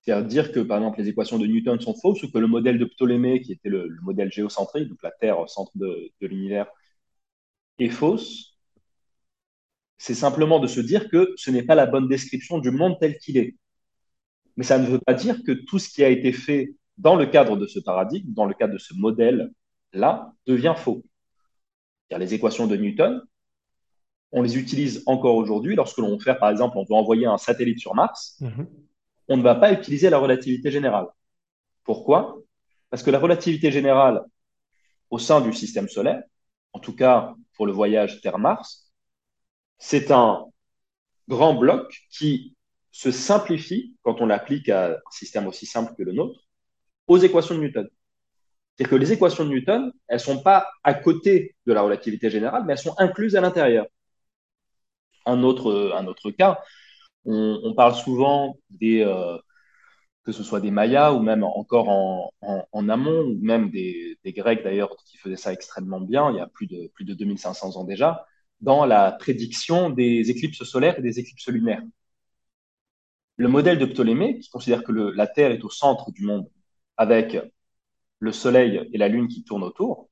c'est-à-dire dire que, par exemple, les équations de Newton sont fausses ou que le modèle de Ptolémée, qui était le, le modèle géocentrique, donc la Terre au centre de l'univers, est fausse, c'est simplement de se dire que ce n'est pas la bonne description du monde tel qu'il est. Mais ça ne veut pas dire que tout ce qui a été fait dans le cadre de ce paradigme, dans le cadre de ce modèle-là, devient faux. Les équations de Newton, on les utilise encore aujourd'hui lorsque l'on veut faire, par exemple, on veut envoyer un satellite sur Mars, Mhm. on ne va pas utiliser la relativité générale. Pourquoi? Parce que la relativité générale au sein du système solaire, en tout cas pour le voyage Terre-Mars, c'est un grand bloc qui se simplifie quand on l'applique à un système aussi simple que le nôtre aux équations de Newton. C'est-à-dire que les équations de Newton, elles sont pas à côté de la relativité générale, mais elles sont incluses à l'intérieur. Un autre, cas, on, parle souvent des, euh, que ce soit des Mayas ou même encore en, amont, ou même des, des Grecs d'ailleurs qui faisaient ça extrêmement bien, il y a plus de, plus de 2500 ans déjà, dans la prédiction des éclipses solaires et des éclipses lunaires. Le modèle de Ptolémée, qui considère que le, la Terre est au centre du monde, avec le Soleil et la Lune qui tournent autour,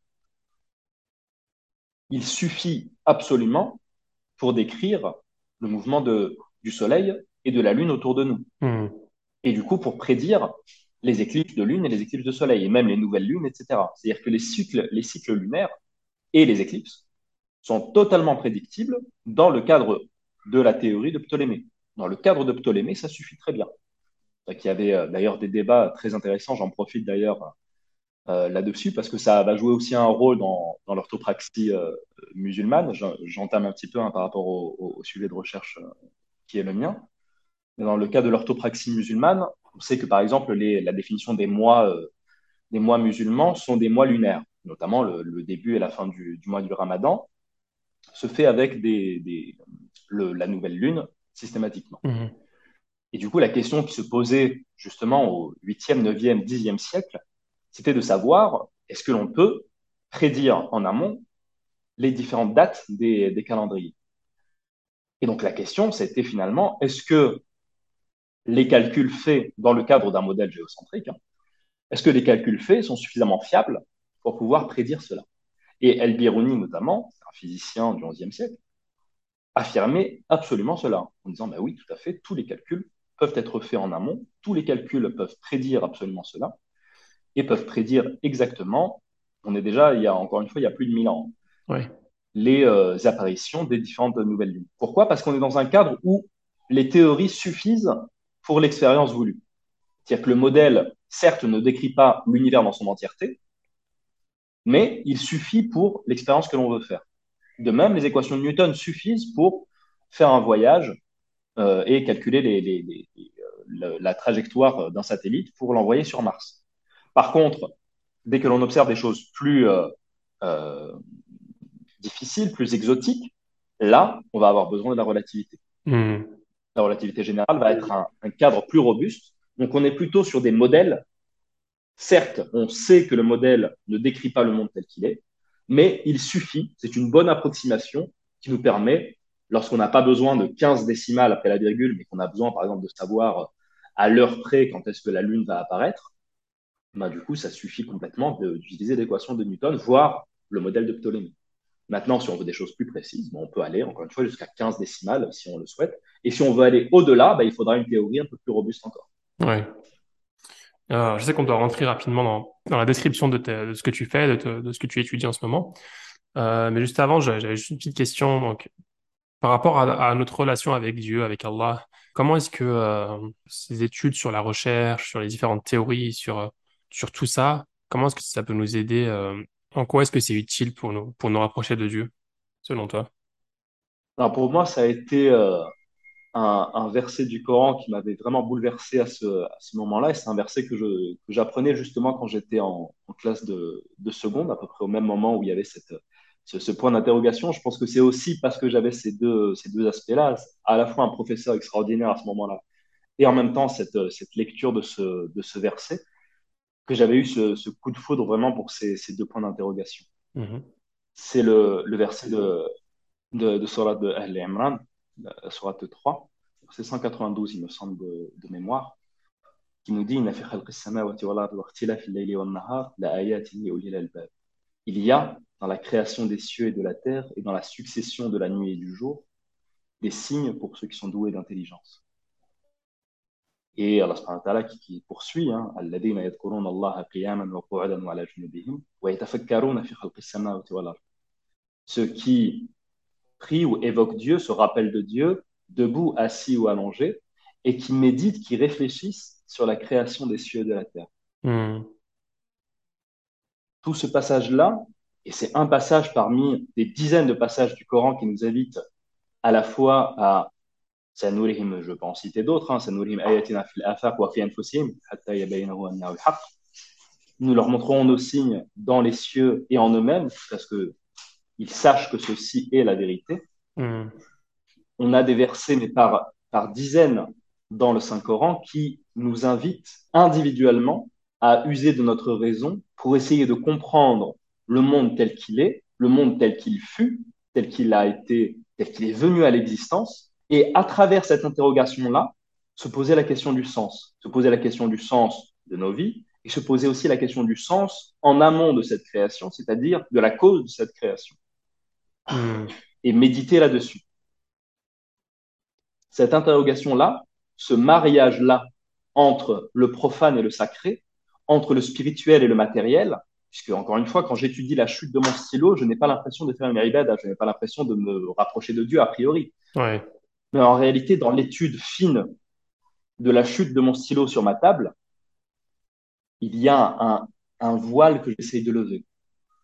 il suffit absolument pour décrire le mouvement de, du Soleil et de la Lune autour de nous. Mhm. Et du coup, pour prédire les éclipses de Lune et les éclipses de Soleil, et même les nouvelles lunes, etc. C'est-à-dire que les cycles, les cycles lunaires et les éclipses sont totalement prédictibles dans le cadre de la théorie de Ptolémée. Dans le cadre de Ptolémée, ça suffit très bien. Il y avait euh, d'ailleurs des débats très intéressants, j'en profite d'ailleurs euh, là-dessus, parce que ça va jouer aussi un rôle dans, l'orthopraxie euh, musulmane. J'en- J'entame un petit peu hein, par rapport au, sujet de recherche qui est le mien. Mais dans le cas de l'orthopraxie musulmane, on sait que par exemple, la définition des mois, des mois musulmans sont des mois lunaires, notamment le, début et la fin du, mois du ramadan, se fait avec la nouvelle lune systématiquement. Mhm. Et du coup, la question qui se posait justement au 8e, 9e, 10e siècle, c'était de savoir est-ce que l'on peut prédire en amont les différentes dates des, des calendriers? Et donc la question, c'était finalement est-ce que les calculs faits dans le cadre d'un modèle géocentrique, hein, est-ce que les calculs faits sont suffisamment fiables pour pouvoir prédire cela? Et El-Biruni, notamment, un physicien du XIe siècle, affirmait absolument cela, en disant bah oui, tout à fait, tous les calculs peuvent être faits en amont. Tous les calculs peuvent prédire absolument cela et peuvent prédire exactement, on est déjà, il y a encore une fois, il y a plus de 1000 ans, les euh, apparitions des différentes nouvelles lunes. Pourquoi? Parce qu'on est dans un cadre où les théories suffisent pour l'expérience voulue. C'est-à-dire que le modèle, certes, ne décrit pas l'univers dans son entièreté, mais il suffit pour l'expérience que l'on veut faire. De même, les équations de Newton suffisent pour faire un voyage euh, et calculer les, les, les, la, trajectoire d'un satellite pour l'envoyer sur Mars. Par contre, dès que l'on observe des choses plus euh, euh, difficiles, plus exotiques, là, on va avoir besoin de la relativité. Hmm. La relativité générale va être un, un cadre plus robuste. Donc, on est plutôt sur des modèles. Certes, on sait que le modèle ne décrit pas le monde tel qu'il est, mais il suffit, c'est une bonne approximation qui nous permet, lorsqu'on n'a pas besoin de 15 décimales après la virgule, mais qu'on a besoin, par exemple, de savoir à l'heure près quand est-ce que la Lune va apparaître, bah, du coup, ça suffit complètement d'utiliser l'équation de Newton, voire le modèle de Ptolémée. Maintenant, si on veut des choses plus précises, bon, on peut aller, encore une fois, jusqu'à 15 décimales si on le souhaite. Et si on veut aller au-delà, bah, il faudra une théorie un peu plus robuste encore. Euh, je sais qu'on doit rentrer rapidement dans, la description de, ce que tu fais, de, ce que tu étudies en ce moment. Euh, mais juste avant, j'avais juste une petite question. Donc, par rapport à, notre relation avec Dieu, avec Allah, comment est-ce que euh, ces études sur la recherche, sur les différentes théories, sur, sur tout ça, comment est-ce que ça peut nous aider En quoi est-ce que c'est utile pour nous, pour nous rapprocher de Dieu, selon toi? Pour moi, ça a été un, un, verset du Coran qui m'avait vraiment bouleversé à ce, à ce moment-là. Et c'est un verset que, je, que j'apprenais justement quand j'étais en, en classe de, de, seconde, à peu près au même moment où il y avait cette, ce, ce point d'interrogation. Je pense que c'est aussi parce que j'avais ces deux, ces deux aspects-là, à la fois un professeur extraordinaire à ce moment-là, et en même temps cette, cette lecture de ce, de ce verset, que j'avais eu ce, ce, coup de foudre vraiment pour ces, ces deux points d'interrogation. Mm-hmm. C'est le, le verset de, de, de Surat de Ahl Imran, la 3, verset 192, il me semble, de, de mémoire, qui nous dit Il y a dans la création des cieux et de la terre et dans la succession de la nuit et du jour des signes pour ceux qui sont doués d'intelligence. Et Allah subhanahu wa ta'ala qui, qui poursuit hein, Ceux qui prient ou évoquent Dieu, se rappellent de Dieu, debout, assis ou allongés, et qui méditent, qui réfléchissent sur la création des cieux et de la terre. Mm. Tout ce passage-là, et c'est un passage parmi des dizaines de passages du Coran qui nous invitent à la fois à سنريهم je peux en citer d'autres hein, سنريهم آياتنا في الآفاق وفي أنفسهم حتى يبينه أنه الحق nous leur montrerons nos signes dans les cieux et en eux-mêmes parce que ils sachent que ceci est la vérité. Mm. On a des versets, mais par, par dizaines dans le Saint-Coran, qui nous invitent individuellement à user de notre raison pour essayer de comprendre le monde tel qu'il est, le monde tel qu'il fut, tel qu'il a été, tel qu'il est venu à l'existence, et à travers cette interrogation-là, se poser la question du sens, se poser la question du sens de nos vies, et se poser aussi la question du sens en amont de cette création, c'est-à-dire de la cause de cette création. Mm. Et méditer là-dessus. Cette interrogation-là, ce mariage-là entre le profane et le sacré, entre le spirituel et le matériel, puisque encore une fois, quand j'étudie la chute de mon stylo, je n'ai pas l'impression de faire une ibada, je n'ai pas l'impression de me rapprocher de Dieu a priori. Ouais. Mais en réalité, dans l'étude fine de la chute de mon stylo sur ma table, il y a un, un voile que j'essaie de lever,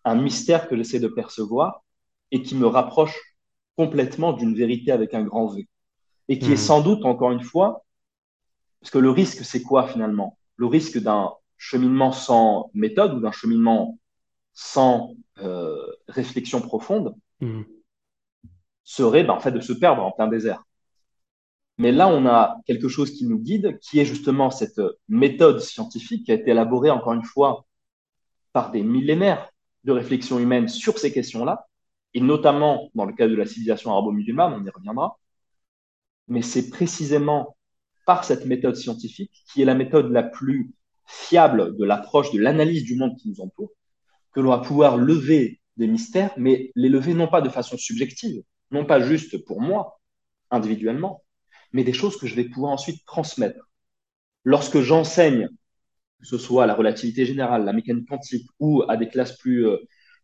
un mystère que j'essaie de percevoir et qui me rapproche complètement d'une vérité avec un grand V. Et qui mmh. est sans doute, encore une fois, parce que le risque, c'est quoi finalement? Le risque d'un cheminement sans méthode ou d'un cheminement sans euh, réflexion profonde mmh. serait ben, en fait de se perdre en plein désert. Mais là, on a quelque chose qui nous guide, qui est justement cette méthode scientifique qui a été élaborée, encore une fois, par des millénaires de réflexion humaine sur ces questions-là, et notamment dans le cas de la civilisation arabo-musulmane, on y reviendra. Mais c'est précisément par cette méthode scientifique, qui est la méthode la plus fiable de l'approche de l'analyse du monde qui nous entoure, que l'on va pouvoir lever des mystères, mais les lever non pas de façon subjective, non pas juste pour moi, individuellement, mais des choses que je vais pouvoir ensuite transmettre. Lorsque j'enseigne, que ce soit la relativité générale, la mécanique quantique, ou à des classes plus, euh,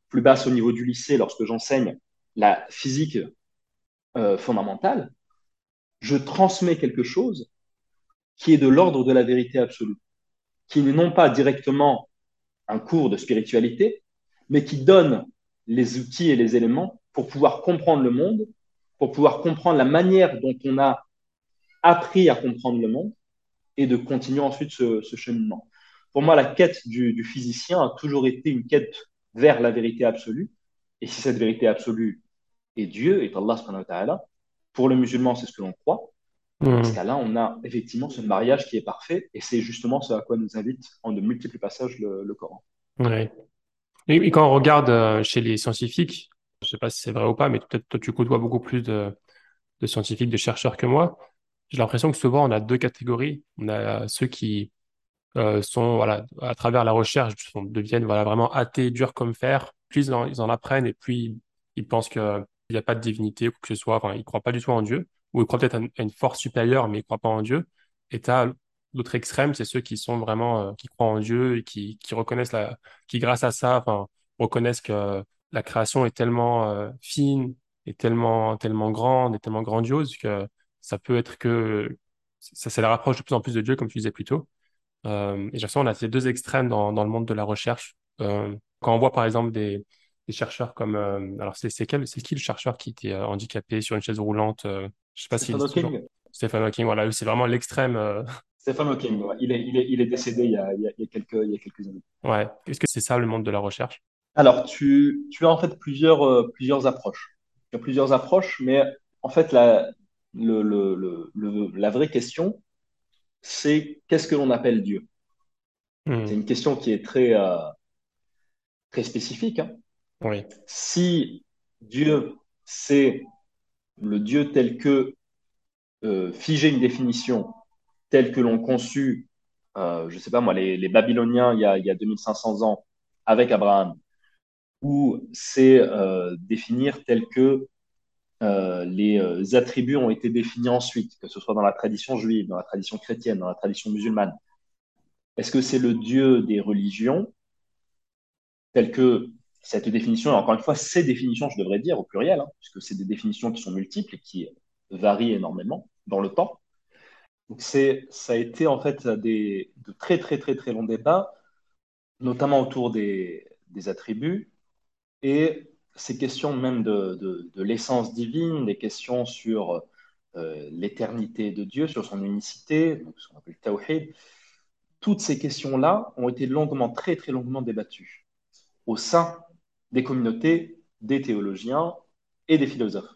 plus basses au niveau du lycée, lorsque j'enseigne la physique euh, fondamentale, je transmets quelque chose qui est de l'ordre de la vérité absolue, qui n'est non pas directement un cours de spiritualité, mais qui donne les outils et les éléments pour pouvoir comprendre le monde, pour pouvoir comprendre la manière dont on a appris à comprendre le monde et de continuer ensuite ce, cheminement. Pour moi, la quête du, physicien a toujours été une quête vers la vérité absolue. Et si cette vérité absolue est Dieu, est Allah subhanahu wa ta'ala, pour le musulman, c'est ce que l'on croit. Mmh. Dans ce cas-là, on a effectivement ce mariage qui est parfait et c'est justement ce à quoi nous invite en de multiples passages le, le Coran. Ouais. Et, quand on regarde euh, chez les scientifiques, je ne sais pas si c'est vrai ou pas, mais peut-être toi tu côtoies beaucoup plus de, de scientifiques, de chercheurs que moi. J'ai l'impression que souvent on a deux catégories. On a ceux qui euh, sont, voilà, à travers la recherche, sont, deviennent voilà, vraiment athées, durs comme fer. Plus ils en, apprennent et puis ils, pensent qu'il n'y a pas de divinité ou que ce soit. Enfin, ils ne croient pas du tout en Dieu. Ou ils croient peut-être à une force supérieure, mais ils ne croient pas en Dieu. Et tu as l'autre extrême, c'est ceux qui sont vraiment, euh, qui croient en Dieu et qui, reconnaissent la, qui grâce à ça, enfin, reconnaissent que la création est tellement euh, fine, est tellement, tellement grande, et tellement grandiose que ça peut être que ça, ça les rapproche de plus en plus de Dieu, comme tu disais plus tôt. Euh, et j'ai on a ces deux extrêmes dans, dans le monde de la recherche. Euh, quand on voit par exemple des, des chercheurs comme, euh, alors c'est c'est quel, c'est qui le chercheur qui était euh, handicapé sur une chaise roulante Je sais pas Stephen si Hawking. Stephen Hawking. Voilà, c'est vraiment l'extrême. Stephen Hawking, ouais. il, est, il, est, il est décédé il y a, il y a, il y a quelques, il y a quelques années. Ouais. Est-ce que c'est ça le monde de la recherche? Alors, tu, tu as en fait plusieurs, plusieurs approches. Tu as plusieurs approches, mais en fait, la, le, le- la vraie question, c'est qu'est-ce que l'on appelle Dieu? C'est Hmm. une question qui est très, euh, très spécifique, hein. Oui. Si Dieu, c'est le Dieu tel que euh, figé une définition, telle que l'ont conçu, euh, je ne sais pas moi, les, les Babyloniens il y, a, il y a 2500 ans avec Abraham, ou c'est définir tel que euh, les euh, attributs ont été définis ensuite, que ce soit dans la tradition juive, dans la tradition chrétienne, dans la tradition musulmane. Est-ce que c'est le Dieu des religions, tel que cette définition, et encore une fois, ces définitions, je devrais dire au pluriel, hein, puisque c'est des définitions qui sont multiples et qui varient énormément dans le temps. Donc ça a été en fait de très très très très longs débats, notamment autour des, des attributs et ces questions même de, de, l'essence divine, des questions sur euh, l'éternité de Dieu, sur son unicité, donc ce qu'on appelle le tawhid, toutes ces questions-là ont été longuement, très très longuement débattues au sein des communautés, des théologiens et des philosophes.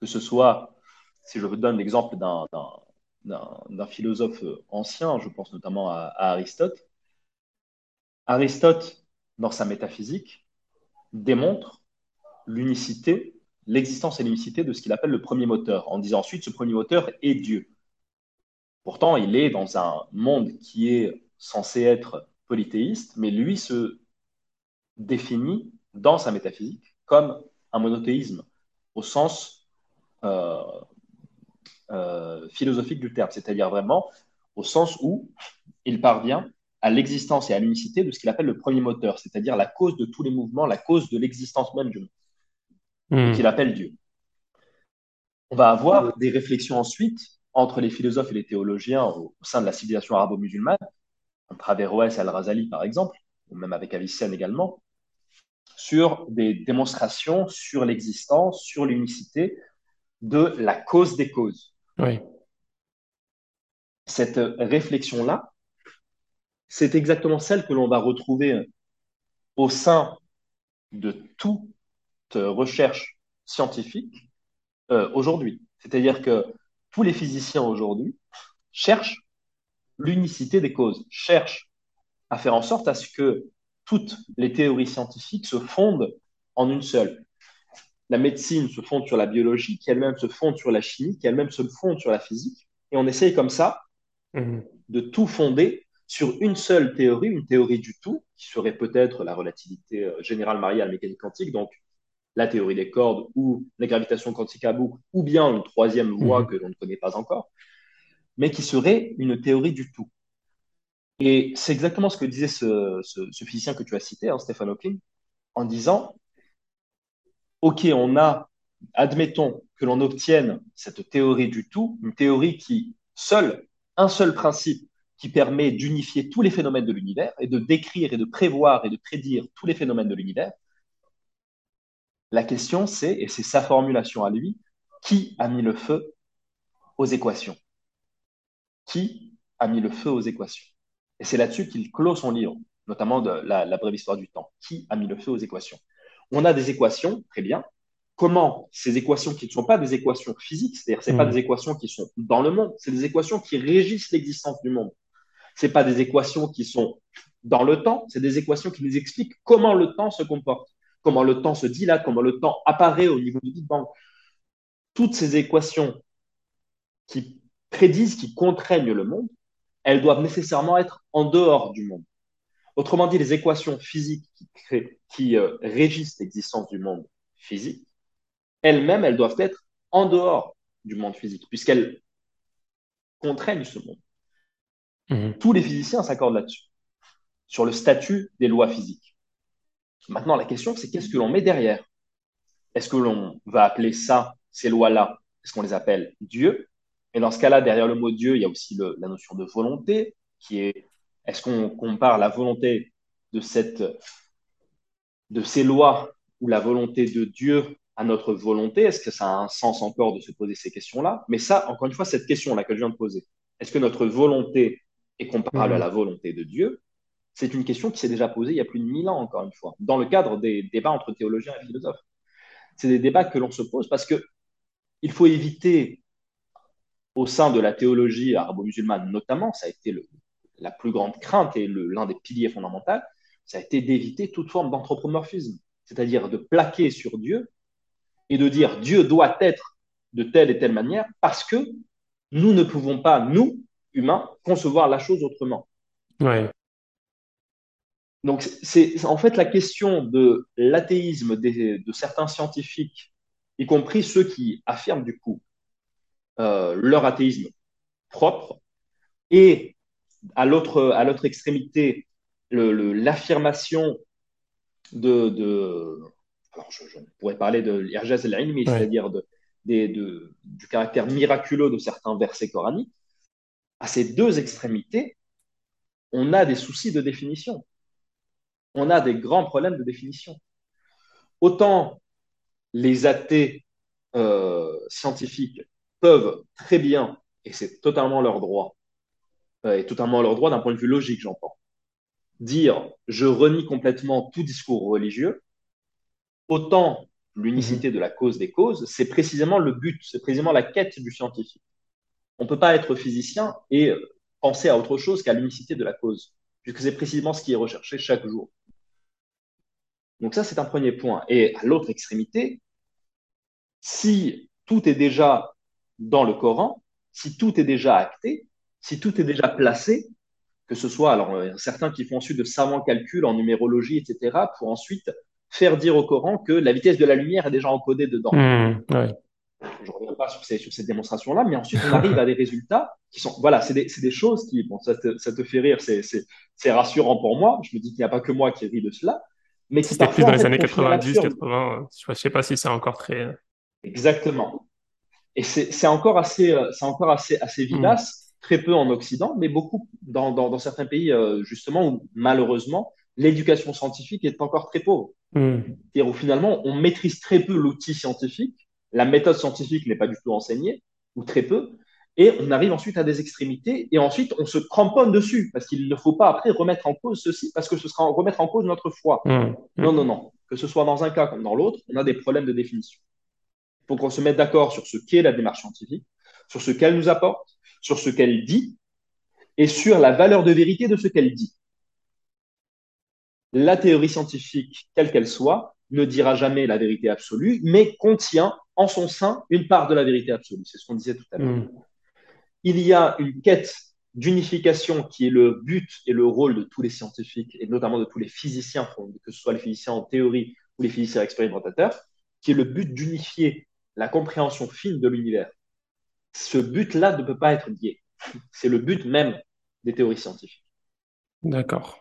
Que ce soit, si je vous donne l'exemple d'un, philosophe ancien, je pense notamment à Aristote. Aristote, dans sa métaphysique, démontre l'unicité, l'existence et l'unicité de ce qu'il appelle le premier moteur, en disant ensuite ce premier moteur est Dieu. Pourtant, il est dans un monde qui est censé être polythéiste, mais lui se définit dans sa métaphysique comme un monothéisme au sens euh, euh, philosophique du terme, c'est-à-dire vraiment au sens où il parvient à l'existence et à l'unicité de ce qu'il appelle le premier moteur, c'est-à-dire la cause de tous les mouvements, la cause de l'existence même du monde, et qu'il Hmm. appelle Dieu. On va avoir des réflexions ensuite entre les philosophes et les théologiens au, au sein de la civilisation arabo-musulmane, entre Averroès et Al-Razali par exemple, ou même avec Avicenne également, sur des démonstrations sur l'existence, sur l'unicité de la cause des causes. Oui. Cette réflexion-là, c'est exactement celle que l'on va retrouver au sein de toute recherche scientifique euh, aujourd'hui. C'est-à-dire que tous les physiciens aujourd'hui cherchent l'unicité des causes, cherchent à faire en sorte à ce que toutes les théories scientifiques se fondent en une seule. La médecine se fonde sur la biologie, qui elle-même se fonde sur la chimie, qui elle-même se fonde sur la physique. Et on essaye comme ça Hmm. de tout fonder sur une seule théorie, une théorie du tout, qui serait peut-être la relativité euh, générale mariée à la mécanique quantique, donc la théorie des cordes ou la gravitation quantique à boucle, ou bien une troisième voie mmh. que l'on ne connaît pas encore, mais qui serait une théorie du tout. Et c'est exactement ce que disait ce, physicien que tu as cité, hein, Stephen Hawking, en disant, OK, on a, admettons que l'on obtienne cette théorie du tout, une théorie qui, seul, un seul principe qui permet d'unifier tous les phénomènes de l'univers et de décrire et de prévoir et de prédire tous les phénomènes de l'univers. La question, c'est, et c'est sa formulation à lui, qui a mis le feu aux équations? Qui a mis le feu aux équations? Et c'est là-dessus qu'il clôt son livre, notamment de la, la brève histoire du temps. Qui a mis le feu aux équations? On a des équations, très bien, comment ces équations qui ne sont pas des équations physiques, c'est-à-dire c'est pas hmm. des équations qui sont dans le monde, c'est des équations qui régissent l'existence du monde. C'est pas des équations qui sont dans le temps, c'est des équations qui nous expliquent comment le temps se comporte, comment le temps se dilate, comment le temps apparaît au niveau du Big Bang. Toutes ces équations qui prédisent, qui contraignent le monde, elles doivent nécessairement être en dehors du monde. Autrement dit, les équations physiques qui, qui euh, régissent l'existence du monde physique elles-mêmes, elles doivent être en dehors du monde physique, puisqu'elles contraignent ce monde. Mhm. Tous les physiciens s'accordent là-dessus, sur le statut des lois physiques. Maintenant, la question, c'est qu'est-ce que l'on met derrière? Est-ce que l'on va appeler ça, ces lois-là, est-ce qu'on les appelle Dieu? Et dans ce cas-là, derrière le mot Dieu, il y a aussi la notion de volonté, qui est, est-ce qu'on compare la volonté de, cette, de ces lois ou la volonté de Dieu à notre volonté? Est-ce que ça a un sens encore de se poser ces questions-là? Mais ça, encore une fois, cette question-là que je viens de poser, est-ce que notre volonté est comparable à mhm. la volonté de Dieu? C'est une question qui s'est déjà posée il y a plus de mille ans, encore une fois, dans le cadre des débats entre théologiens et philosophes. C'est des débats que l'on se pose parce que il faut éviter, au sein de la théologie arabo-musulmane notamment, ça a été la plus grande crainte et l'un des piliers fondamentaux, ça a été d'éviter toute forme d'anthropomorphisme, c'est-à-dire de plaquer sur Dieu et de dire Dieu doit être de telle et telle manière parce que nous ne pouvons pas, nous, humains, concevoir la chose autrement. Donc, c'est en fait la question de l'athéisme de certains scientifiques, y compris ceux qui affirment du coup euh, leur athéisme propre, et à l'autre extrémité, l'affirmation de, de, alors je, pourrais parler de l'irjaz al-ilmi, c'est-à-dire de, du caractère miraculeux de certains versets coraniques, à ces deux extrémités, on a des soucis de définition. On a des grands problèmes de définition. Autant les athées euh, scientifiques peuvent très bien, et c'est totalement leur droit, euh, et totalement leur droit d'un point de vue logique, j'entends, dire je renie complètement tout discours religieux, autant l'unicité mhm. de la cause des causes, c'est précisément le but, c'est précisément la quête du scientifique. On ne peut pas être physicien et penser à autre chose qu'à l'unicité de la cause, puisque c'est précisément ce qui est recherché chaque jour. Donc ça, c'est un premier point. Et à l'autre extrémité, si tout est déjà dans le Coran, si tout est déjà acté, si tout est déjà placé, que ce soit, alors certains qui font ensuite de savants calculs en numérologie, etc., pour ensuite faire dire au Coran que la vitesse de la lumière est déjà encodée dedans. Hmm, Je ne reviens pas sur ces, sur ces démonstrations-là, mais ensuite on arrive à des résultats qui sont, voilà, c'est des, des, choses qui, bon, ça te, ça te fait rire, c'est rassurant pour moi. Je me dis qu'il n'y a pas que moi qui ris de cela, mais C'était plus dans les années 90, 80. Je ne sais pas si c'est encore très. Exactement. Et c'est encore assez, c'est encore assez, assez hmm. vivace. Très peu en Occident, mais beaucoup dans, dans, dans certains pays, euh, justement, où malheureusement, l'éducation scientifique est encore très pauvre. Mm. Et où finalement, on maîtrise très peu l'outil scientifique, la méthode scientifique n'est pas du tout enseignée, ou très peu, et on arrive ensuite à des extrémités, et ensuite on se cramponne dessus, parce qu'il ne faut pas après remettre en cause ceci, parce que ce sera remettre en cause notre foi. Mm. Non, non, non. Que ce soit dans un cas comme dans l'autre, on a des problèmes de définition. Il faut qu'on se mette d'accord sur ce qu'est la démarche scientifique, sur ce qu'elle nous apporte, sur ce qu'elle dit, et sur la valeur de vérité de ce qu'elle dit la théorie scientifique, quelle qu'elle soit, ne dira jamais la vérité absolue, mais contient en son sein une part de la vérité absolue. C'est ce qu'on disait tout à l'heure. Mm. Il y a une quête d'unification qui est le but et le rôle de tous les scientifiques, et notamment de tous les physiciens, que ce soit les physiciens en théorie ou les physiciens expérimentateurs, qui est le but d'unifier la compréhension fine de l'univers, ce but-là ne peut pas être lié. C'est le but même des théories scientifiques. D'accord.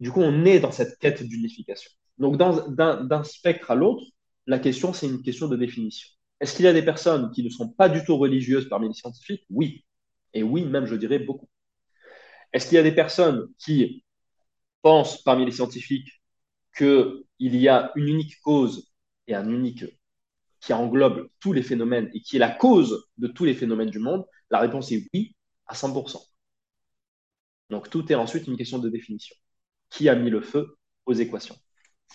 Du coup, on est dans cette quête d'unification. Donc, d'un spectre à l'autre, la question, c'est une question de définition. Est-ce qu'il y a des personnes qui ne sont pas du tout religieuses parmi les scientifiques? Oui. Et oui, même, je dirais beaucoup. Est-ce qu'il y a des personnes qui pensent parmi les scientifiques qu'il y a une unique cause et un unique qui englobe tous les phénomènes et qui est la cause de tous les phénomènes du monde? La réponse est oui, à 100%. Donc tout est ensuite une question de définition. Qui a mis le feu aux équations?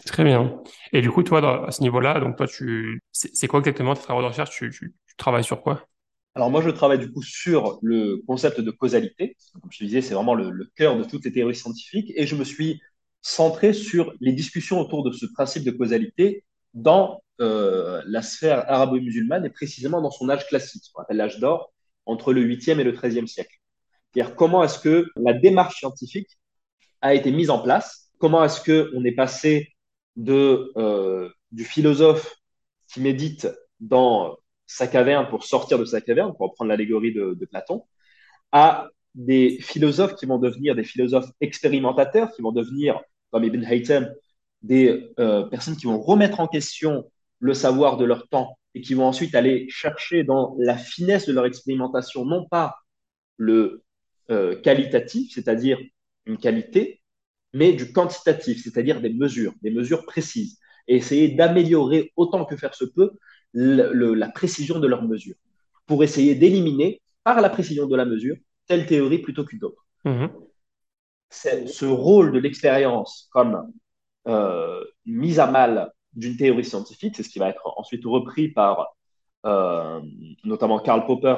Très bien. Et du coup, toi, à ce niveau-là, donc toi, tu, c'est quoi exactement tes travaux de recherche? Tu, travailles sur quoi? Alors moi, je travaille du coup sur le concept de causalité. Comme je te disais, c'est vraiment le, le, cœur de toutes les théories scientifiques. Et je me suis centré sur les discussions autour de ce principe de causalité dans euh, la sphère arabo-musulmane et précisément dans son âge classique, ce qu'on appelle l'âge d'or, entre le 8e et le 13e siècle. C'est-à-dire comment est-ce que la démarche scientifique a été mise en place, comment est-ce qu'on est passé de, euh, du philosophe qui médite dans sa caverne pour sortir de sa caverne, pour reprendre l'allégorie de, Platon, à des philosophes qui vont devenir des philosophes expérimentateurs, qui vont devenir, comme Ibn Haytham, des euh, personnes qui vont remettre en question le savoir de leur temps et qui vont ensuite aller chercher dans la finesse de leur expérimentation, non pas le euh, qualitatif, c'est-à-dire une qualité, mais du quantitatif, c'est-à-dire des mesures, des mesures précises, et essayer d'améliorer autant que faire se peut le, le, la précision de leurs mesures, pour essayer d'éliminer, par la précision de la mesure, telle théorie plutôt qu'une autre. Mmh. Ce rôle de l'expérience comme euh, mise à mal d'une théorie scientifique, c'est ce qui va être ensuite repris par euh, notamment Karl Popper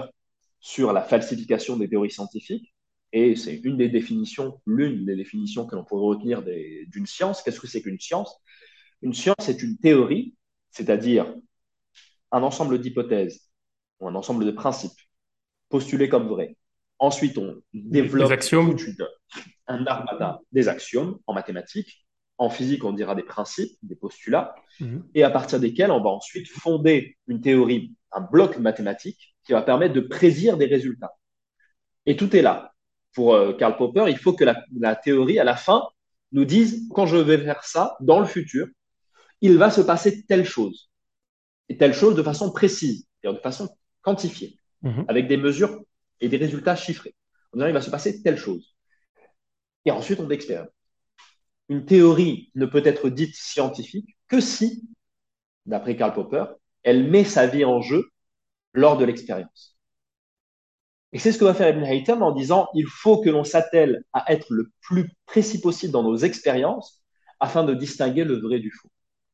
sur la falsification des théories scientifiques. Et c'est une des définitions, l'une des définitions que l'on pourrait retenir d'une science. Qu'est-ce que c'est qu'une science? Une science est une théorie, c'est-à-dire un ensemble d'hypothèses ou un ensemble de principes postulés comme vrais. Ensuite, on développe des axiomes. un armada des axiomes en mathématiques en physique, on dira des principes, des postulats, mmh. et à partir desquels on va ensuite fonder une théorie, un bloc mathématique qui va permettre de prédire des résultats. Et tout est là. Pour euh, Karl Popper, il faut que la, la, théorie, à la fin, nous dise, quand je vais faire ça, dans le futur, il va se passer telle chose. Et telle chose de façon précise, de façon quantifiée, mmh. avec des mesures et des résultats chiffrés. On dirait, il va se passer telle chose. Et ensuite, on expérimente une théorie ne peut être dite scientifique que si, d'après Karl Popper, elle met sa vie en jeu lors de l'expérience. Et c'est ce que va faire Ibn Haytham en disant il faut que l'on s'attelle à être le plus précis possible dans nos expériences afin de distinguer le vrai du faux.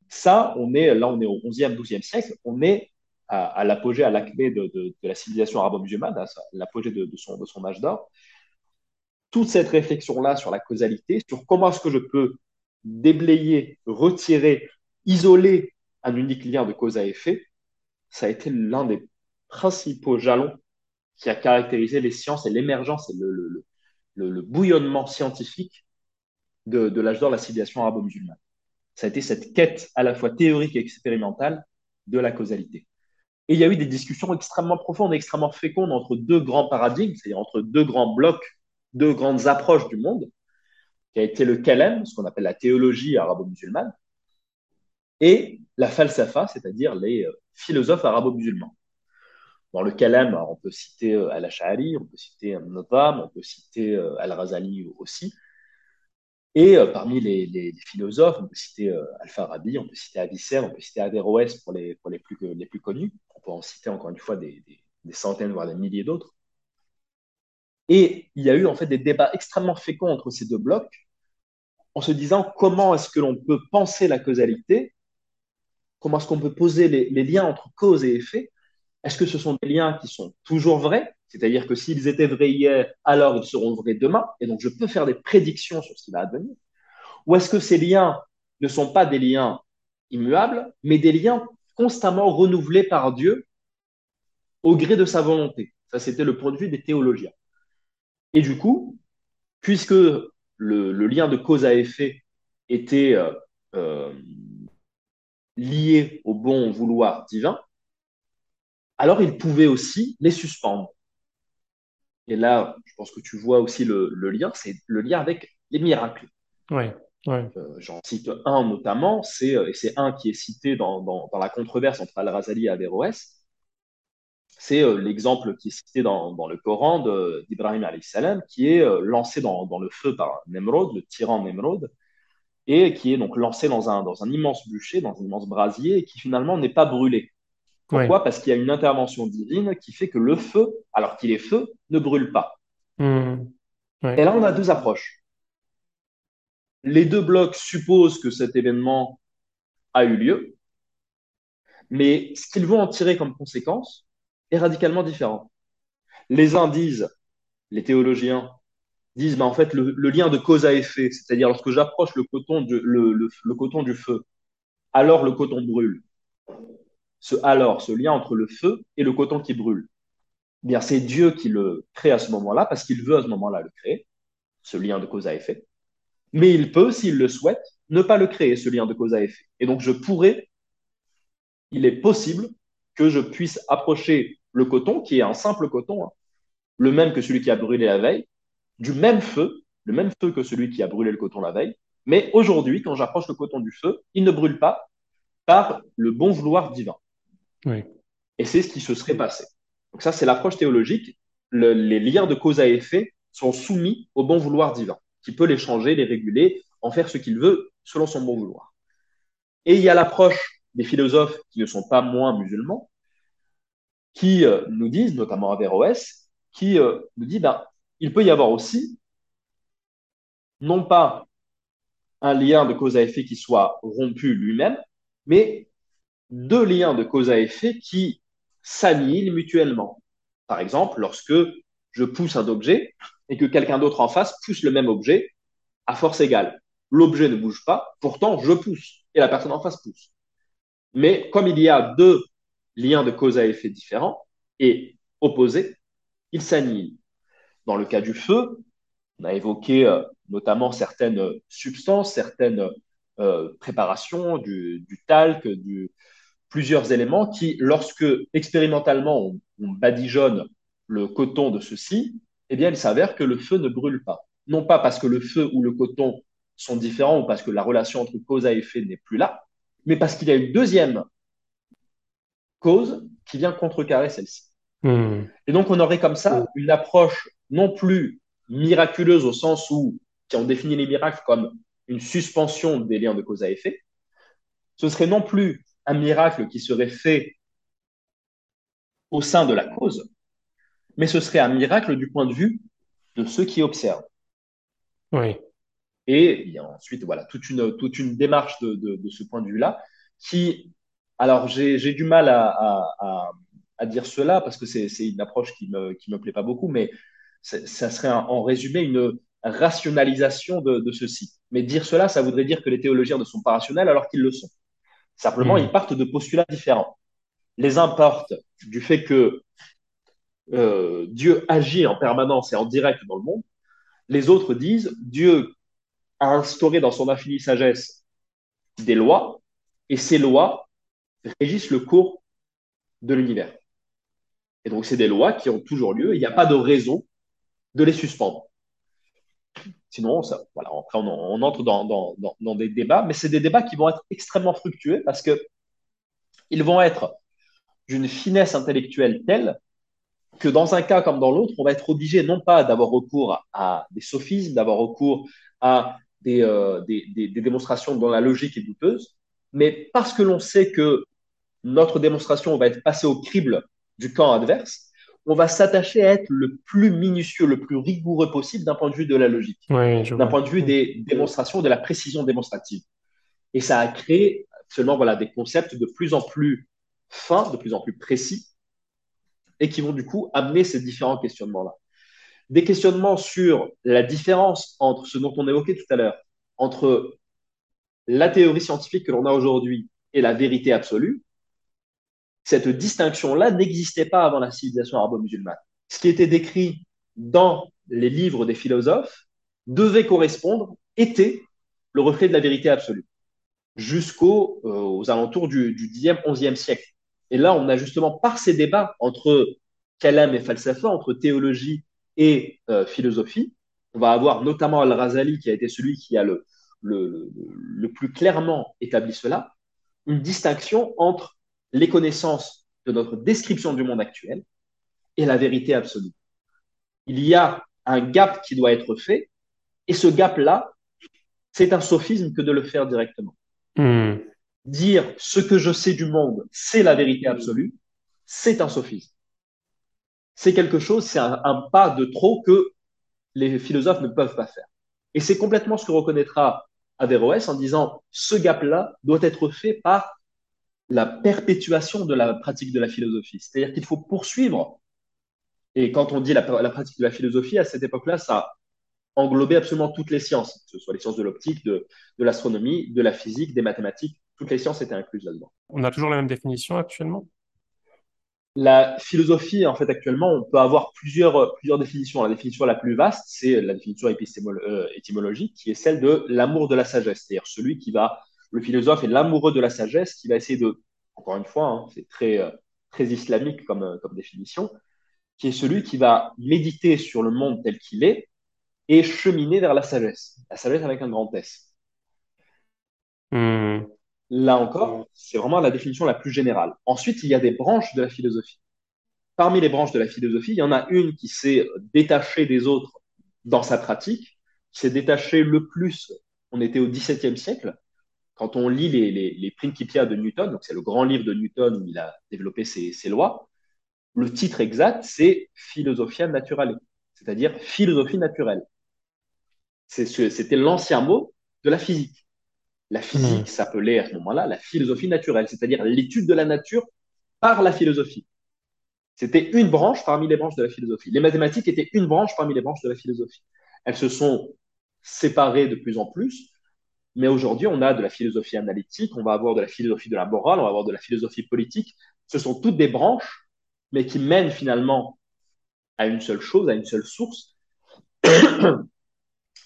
Ça, on est là, on est au 11e, 12e siècle, on est à, l'apogée, à l'acmé de, de, la civilisation arabo-musulmane, à l'apogée de, son, de son âge d'or toute cette réflexion-là sur la causalité, sur comment est-ce que je peux déblayer, retirer, isoler un unique lien de cause à effet, ça a été l'un des principaux jalons qui a caractérisé les sciences et l'émergence et le, bouillonnement scientifique de, l'âge d'or, la civilisation arabo-musulmane. Ça a été cette quête à la fois théorique et expérimentale de la causalité. Et il y a eu des discussions extrêmement profondes, extrêmement fécondes entre deux grands paradigmes, c'est-à-dire entre deux grands blocs deux grandes approches du monde, qui a été le kalem, ce qu'on appelle la théologie arabo-musulmane, et la falsafa, c'est-à-dire les euh, philosophes arabo-musulmans. Dans le kalem, on peut citer euh, Al-Ash'ari, on peut citer Nadam, on peut citer euh, Al-Razali aussi. Et parmi les, philosophes, on peut citer Al-Farabi, on peut citer Avicenne, on peut citer Averroès pour les, pour les, plus, connus. On peut en citer encore une fois des, centaines, voire des milliers d'autres. Et il y a eu en fait des débats extrêmement féconds entre ces deux blocs, en se disant comment est-ce que l'on peut penser la causalité, comment est-ce qu'on peut poser les, liens entre cause et effet. Est-ce que ce sont des liens qui sont toujours vrais, c'est-à-dire que s'ils étaient vrais hier, alors ils seront vrais demain, et donc je peux faire des prédictions sur ce qui va advenir. Ou est-ce que ces liens ne sont pas des liens immuables, mais des liens constamment renouvelés par Dieu au gré de sa volonté? Ça, c'était le point de vue des théologiens. Et du coup, puisque le, lien de cause à effet était euh, euh, liés au bon vouloir divin, alors il pouvait aussi les suspendre. Et là, je pense que tu vois aussi le, le lien, c'est le lien avec les miracles. Ouais, ouais. Euh, J'en cite un notamment, c'est et c'est un qui est cité dans, dans, dans la controverse entre Al-Razali et Averroès. C'est euh, l'exemple qui est cité dans, dans le Coran d'Ibrahim salam, qui est euh, lancé dans, dans, le feu par Nemrod, le tyran Nemrod, et qui est donc lancé dans un, dans un immense bûcher, dans un immense brasier, et qui finalement n'est pas brûlé. Pourquoi. Parce qu'il y a une intervention divine qui fait que le feu, alors qu'il est feu, ne brûle pas. Hmm. Et là, on a deux approches. Les deux blocs supposent que cet événement a eu lieu, mais ce qu'ils vont en tirer comme conséquence est radicalement différent. Les uns disent, les théologiens disent, bah, en fait, le, le lien de cause à effet, c'est-à-dire lorsque j'approche le coton, du, le, le, le coton du feu, alors le coton brûle. Ce alors, ce lien entre le feu et le coton qui brûle, eh bien c'est Dieu qui le crée à ce moment-là, parce qu'il veut à ce moment-là le créer, ce lien de cause à effet. Mais il peut, s'il le souhaite, ne pas le créer, ce lien de cause à effet. Et donc je pourrais, il est possible que je puisse approcher le coton, qui est un simple coton, hein, le même que celui qui a brûlé la veille, du même feu, le même feu que celui qui a brûlé le coton la veille. Mais aujourd'hui, quand j'approche le coton du feu, il ne brûle pas par le bon vouloir divin. Et c'est ce qui se serait passé. Donc ça, c'est l'approche théologique. Le, les liens de cause à effet sont soumis au bon vouloir divin, qui peut les changer, les réguler, en faire ce qu'il veut selon son bon vouloir. Et il y a l'approche des philosophes qui ne sont pas moins musulmans, qui euh, nous disent, notamment Averroès, qui euh, nous dit, ben, il peut y avoir aussi, non pas un lien de cause à effet qui soit rompu lui-même, mais deux liens de cause à effet qui s'annihilent mutuellement. Par exemple, lorsque je pousse un objet et que quelqu'un d'autre en face pousse le même objet à force égale. L'objet ne bouge pas, pourtant je pousse et la personne en face pousse. Mais comme il y a deux liens de cause à effet différents et opposés, ils s'annihilent. Dans le cas du feu, on a évoqué euh, notamment certaines substances, certaines euh, préparations, du, du talc, du, plusieurs éléments qui, lorsque expérimentalement on, on badigeonne le coton de ceci, eh bien, il s'avère que le feu ne brûle pas. Non pas parce que le feu ou le coton sont différents ou parce que la relation entre cause à effet n'est plus là, mais parce qu'il y a une deuxième cause qui vient contrecarrer celle-ci. Hmm. Et donc, on aurait comme ça une approche non plus miraculeuse au sens où, qui on définit les miracles comme une suspension des liens de cause à effet, ce serait non plus un miracle qui serait fait au sein de la cause, mais ce serait un miracle du point de vue de ceux qui observent. Oui. Et il y a ensuite voilà, toute, une, toute une démarche de, de, de ce point de vue-là qui, alors j'ai du mal à, à, à, à, dire cela parce que c'est une approche qui ne me, qui me plaît pas beaucoup, mais ça serait un, en résumé une rationalisation de, de ceci. Mais dire cela, ça voudrait dire que les théologiens ne sont pas rationnels alors qu'ils le sont. Simplement, mmh. ils partent de postulats différents. Les uns partent du fait que euh, Dieu agit en permanence et en direct dans le monde. Les autres disent Dieu a instauré dans son infinie sagesse des lois et ces lois régissent le cours de l'univers. Et donc, c'est des lois qui ont toujours lieu. Il n'y a pas de raison de les suspendre. Sinon, après, on, entre dans, des débats, mais c'est des débats qui vont être extrêmement fructueux parce que ils vont être d'une finesse intellectuelle telle que dans un cas comme dans l'autre, on va être obligé non pas d'avoir recours à des sophismes, d'avoir recours à des, euh, démonstrations dont la logique est douteuse, mais parce que l'on sait que notre démonstration va être passée au crible du camp adverse, on va s'attacher à être le plus minutieux, le plus rigoureux possible d'un point de vue de la logique, d'un point de vue des démonstrations, de la précision démonstrative. Et ça a créé seulement voilà, des concepts de plus en plus fins, de plus en plus précis, et qui vont du coup amener ces différents questionnements-là. Des questionnements sur la différence entre ce dont on évoquait tout à l'heure, entre la théorie scientifique que l'on a aujourd'hui et la vérité absolue, cette distinction-là n'existait pas avant la civilisation arabo-musulmane. Ce qui était décrit dans les livres des philosophes devait correspondre, était le reflet de la vérité absolue. jusqu'aux euh, alentours du, du 10e, 11e siècle. Et là, on a justement par ces débats entre kalam et falsafa, entre théologie et euh, philosophie, on va avoir notamment Al-Razali qui a été celui qui a le, le plus clairement établi cela, une distinction entre les connaissances de notre description du monde actuel et la vérité absolue. Il y a un gap qui doit être fait, et ce gap-là, c'est un sophisme que de le faire directement. Hmm. Dire ce que je sais du monde, c'est la vérité absolue, c'est un sophisme. C'est quelque chose, c'est un, un, pas de trop que les philosophes ne peuvent pas faire. Et c'est complètement ce que reconnaîtra Averroès en disant ce gap-là doit être fait par la perpétuation de la pratique de la philosophie. C'est-à-dire qu'il faut poursuivre. Et quand on dit la, la pratique de la philosophie, à cette époque-là, ça englobait absolument toutes les sciences, que ce soit les sciences de l'optique, de, de l'astronomie, de la physique, des mathématiques. Toutes les sciences étaient incluses là-dedans. On a toujours la même définition actuellement? La philosophie, en fait, actuellement, on peut avoir plusieurs, plusieurs définitions. La définition la plus vaste, c'est la définition euh, étymologique, qui est celle de l'amour de la sagesse, c'est-à-dire celui qui va le philosophe est l'amoureux de la sagesse qui va essayer de, encore une fois, hein, c'est très, euh, très islamique comme, euh, comme définition, qui est celui qui va méditer sur le monde tel qu'il est et cheminer vers la sagesse. La sagesse avec un grand S. Hmm. Là encore, c'est vraiment la définition la plus générale. Ensuite, il y a des branches de la philosophie. Parmi les branches de la philosophie, il y en a une qui s'est détachée des autres dans sa pratique, qui s'est détachée le plus, on était au XVIIe siècle, quand on lit les, les, les Principia de Newton, donc c'est le grand livre de Newton où il a développé ses, ses lois, le titre exact, c'est Philosophia Naturale, c'est-à-dire philosophie naturelle. C'était l'ancien mot de la physique. La physique mmh. s'appelait à ce moment-là la philosophie naturelle, c'est-à-dire l'étude de la nature par la philosophie. C'était une branche parmi les branches de la philosophie. Les mathématiques étaient une branche parmi les branches de la philosophie. Elles se sont séparées de plus en plus mais aujourd'hui, on a de la philosophie analytique, on va avoir de la philosophie de la morale, on va avoir de la philosophie politique. Ce sont toutes des branches, mais qui mènent finalement à une seule chose, à une seule source,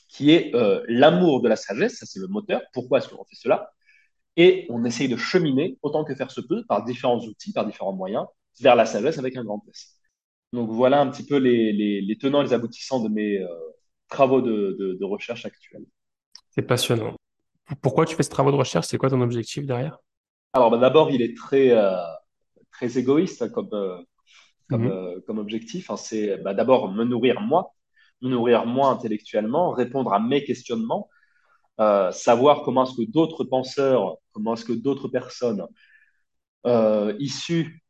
qui est euh, l'amour de la sagesse. Ça, c'est le moteur. Pourquoi est-ce qu'on fait cela? Et on essaye de cheminer autant que faire se peut par différents outils, par différents moyens, vers la sagesse avec un grand S. Donc voilà un petit peu les, tenants et les aboutissants de mes euh, travaux de recherche actuels. C'est passionnant. Pourquoi tu fais ce travail de recherche? C'est quoi ton objectif derrière? Alors, bah, d'abord, il est très, euh, très égoïste hein, comme, euh, comme, mm -hmm. euh, comme objectif. Hein. C'est bah, d'abord me nourrir moi, me nourrir moi intellectuellement, répondre à mes questionnements, savoir comment est-ce que d'autres penseurs, comment est-ce que d'autres personnes issues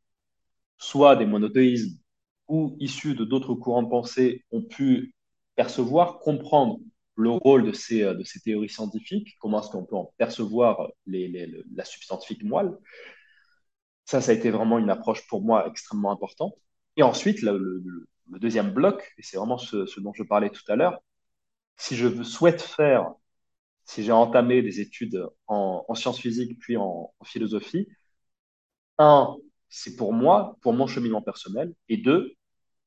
soit des monothéismes ou issues de d'autres courants de pensée ont pu percevoir, comprendre le rôle de ces, euh, de ces théories scientifiques, comment est-ce qu'on peut en percevoir la substantifique moelle. Ça, ça a été vraiment une approche pour moi extrêmement importante. Et ensuite, le, deuxième bloc, et c'est vraiment ce, dont je parlais tout à l'heure, si je souhaite faire, si j'ai entamé des études en, en sciences physiques puis en, philosophie, un, c'est pour moi, pour mon cheminement personnel, et deux,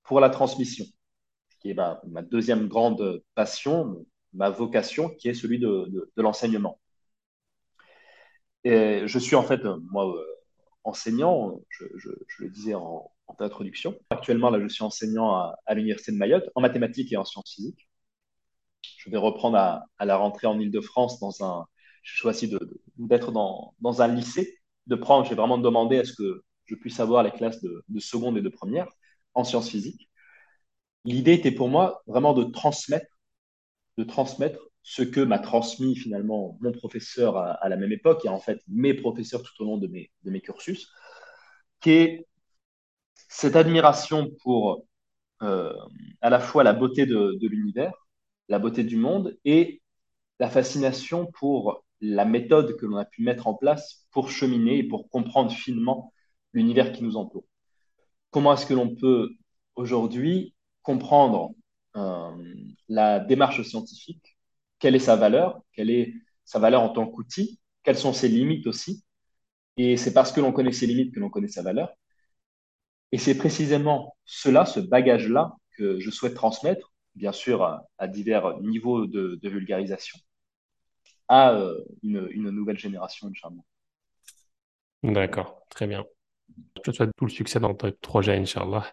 pour la transmission, qui est ma deuxième grande passion, ma vocation, qui est celui de, l'enseignement. Et je suis en fait, moi, euh, enseignant, je, le disais en, introduction. Actuellement, là, je suis enseignant à, l'Université de Mayotte en mathématiques et en sciences physiques. Je vais reprendre à, la rentrée en Ile-de-France dans un. Je choisis d'être dans, un lycée, de prendre, j'ai vraiment demandé à ce que je puisse avoir les classes de seconde et de première en sciences physiques. L'idée était pour moi vraiment de transmettre de transmettre ce que m'a transmis finalement mon professeur à, la même époque et en fait mes professeurs tout au long de mes, cursus, qui est cette admiration pour euh, à la fois la beauté de, l'univers, la beauté du monde et la fascination pour la méthode que l'on a pu mettre en place pour cheminer et pour comprendre finement l'univers qui nous entoure. Comment est-ce que l'on peut aujourd'hui comprendre la démarche scientifique, quelle est sa valeur, quelle est sa valeur en tant qu'outil, quelles sont ses limites aussi. Et c'est parce que l'on connaît ses limites que l'on connaît sa valeur. Et c'est précisément cela, ce bagage-là, que je souhaite transmettre, bien sûr, à, divers niveaux de, vulgarisation. à euh, une, une, nouvelle génération, Inch'Allah. D'accord, très bien. Je te souhaite tout le succès dans ton projet, Inch'Allah.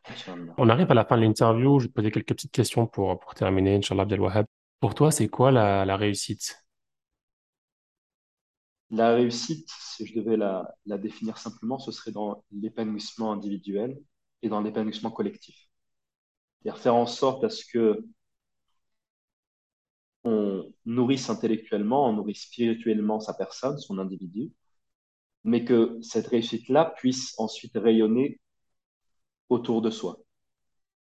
On arrive à la fin de l'interview. Je vais te poser quelques petites questions pour, pour terminer, Inch'Allah Abdelwahab. Pour toi, c'est quoi la, la réussite? La réussite, si je devais la, la définir simplement, ce serait dans l'épanouissement individuel et dans l'épanouissement collectif. C'est-à-dire faire en sorte à ce que on nourrisse intellectuellement, on nourrisse spirituellement sa personne, son individu, mais que cette réussite-là puisse ensuite rayonner autour de soi,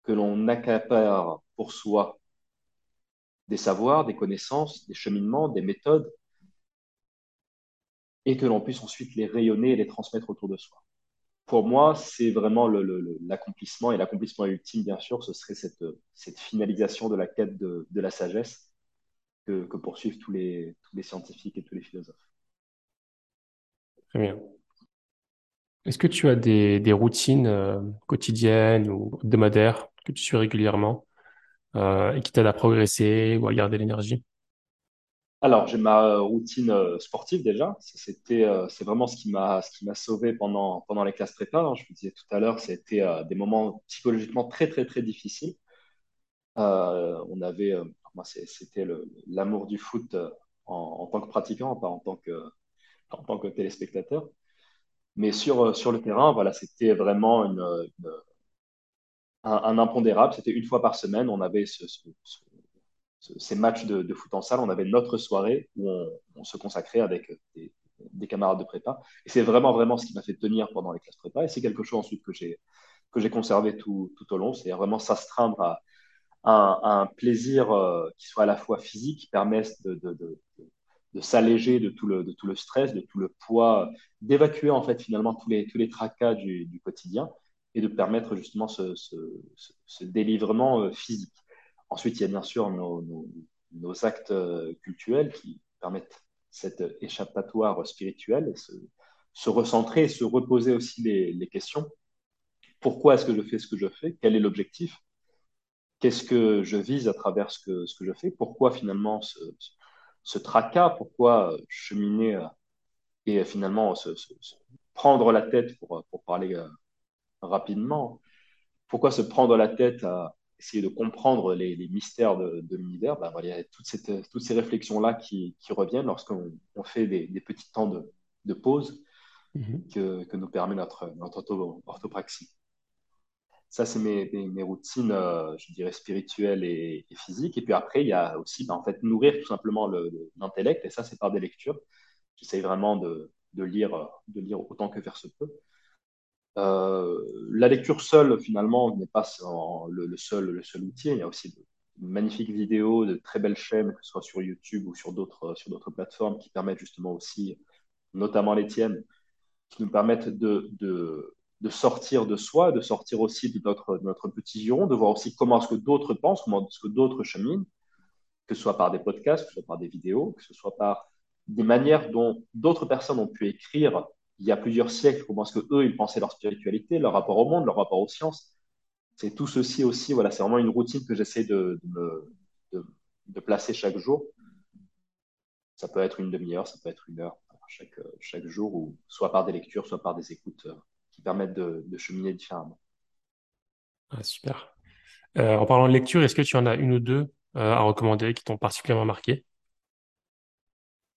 que l'on accapare pour soi des savoirs, des connaissances, des cheminements, des méthodes, et que l'on puisse ensuite les rayonner et les transmettre autour de soi. Pour moi, c'est vraiment l'accomplissement, et l'accomplissement ultime, bien sûr, ce serait cette, finalisation de la quête de, la sagesse que, poursuivent tous les scientifiques et tous les philosophes. Très bien. Est-ce que tu as des, routines euh, quotidiennes ou hebdomadaires que tu suis régulièrement euh, et qui t'aident à progresser ou à garder l'énergie? Alors, j'ai ma routine euh, sportive déjà. C'est vraiment ce qui m'a, sauvé pendant, pendant les classes prépa. hein. Je vous disais tout à l'heure, c'était euh, des moments psychologiquement très, très, très difficiles. On avait, moi, c'était l'amour du foot en, en tant que pratiquant, pas en tant que, en tant que téléspectateur. Mais sur, euh, sur le terrain, voilà, c'était vraiment un, un impondérable. C'était une fois par semaine. On avait ce, ce- ce- ces matchs de, foot en salle, on avait notre soirée où on, se consacrait avec des, des, camarades de prépa. Et c'est vraiment, vraiment ce qui m'a fait tenir pendant les classes prépa. Et c'est quelque chose ensuite que j'ai que j'ai conservé tout, tout au long. C'est vraiment s'astreindre à, un plaisir euh, qui soit à la fois physique, qui permette de, de s'alléger de tout, le, de tout le stress, de tout le poids, d'évacuer en fait finalement tous les, tous les tracas du, du quotidien et de permettre justement ce, ce, délivrement euh, physique. Ensuite, il y a bien sûr nos, nos, nos actes euh, cultuels qui permettent cet échappatoire spirituel, se, se recentrer et se reposer aussi les, les questions. Pourquoi est-ce que je fais ce que je fais? Quel est l'objectif? Qu'est-ce que je vise à travers ce que, ce que je fais? Pourquoi finalement ce, ce tracas Pourquoi cheminer et finalement se, se, se prendre la tête, pour, pour parler euh, rapidement, pourquoi se prendre la tête à essayer de comprendre les, les mystères de, de l'univers, ben il y a toute cette, toutes ces réflexions-là qui, qui, reviennent lorsqu'on on fait des, des, petits temps de, de pause mm -hmm. que, que, nous permet notre, notre orthopraxie. Ça, c'est mes, routines, euh, je dirais, spirituelles et, physiques. Et puis après, il y a aussi, ben, en fait, nourrir tout simplement l'intellect. Et ça, c'est par des lectures. J'essaye vraiment de, lire, de lire autant que faire se peut. Euh, la lecture seule, finalement, n'est pas le, seul, le seul outil. Il y a aussi de magnifiques vidéos, de très belles chaînes, que ce soit sur YouTube ou sur d'autres plateformes, qui permettent justement aussi, notamment les tiennes, qui nous permettent de, de sortir de soi, de sortir aussi de notre, notre petit giron, de voir aussi comment est-ce que d'autres pensent, comment est-ce que d'autres cheminent, que ce soit par des podcasts, que ce soit par des vidéos, que ce soit par des manières dont d'autres personnes ont pu écrire il y a plusieurs siècles, comment est-ce que eux ils pensaient leur spiritualité, leur rapport au monde, leur rapport aux sciences. C'est tout ceci aussi, voilà, c'est vraiment une routine que j'essaie de, de, de, de, placer chaque jour. Ça peut être une demi-heure, ça peut être une heure chaque, chaque jour, ou soit par des lectures, soit par des écoutes qui permettent de, de cheminer différemment. Ah, super. Euh, en parlant de lecture, est-ce que tu en as une ou deux euh, à recommander qui t'ont particulièrement marqué?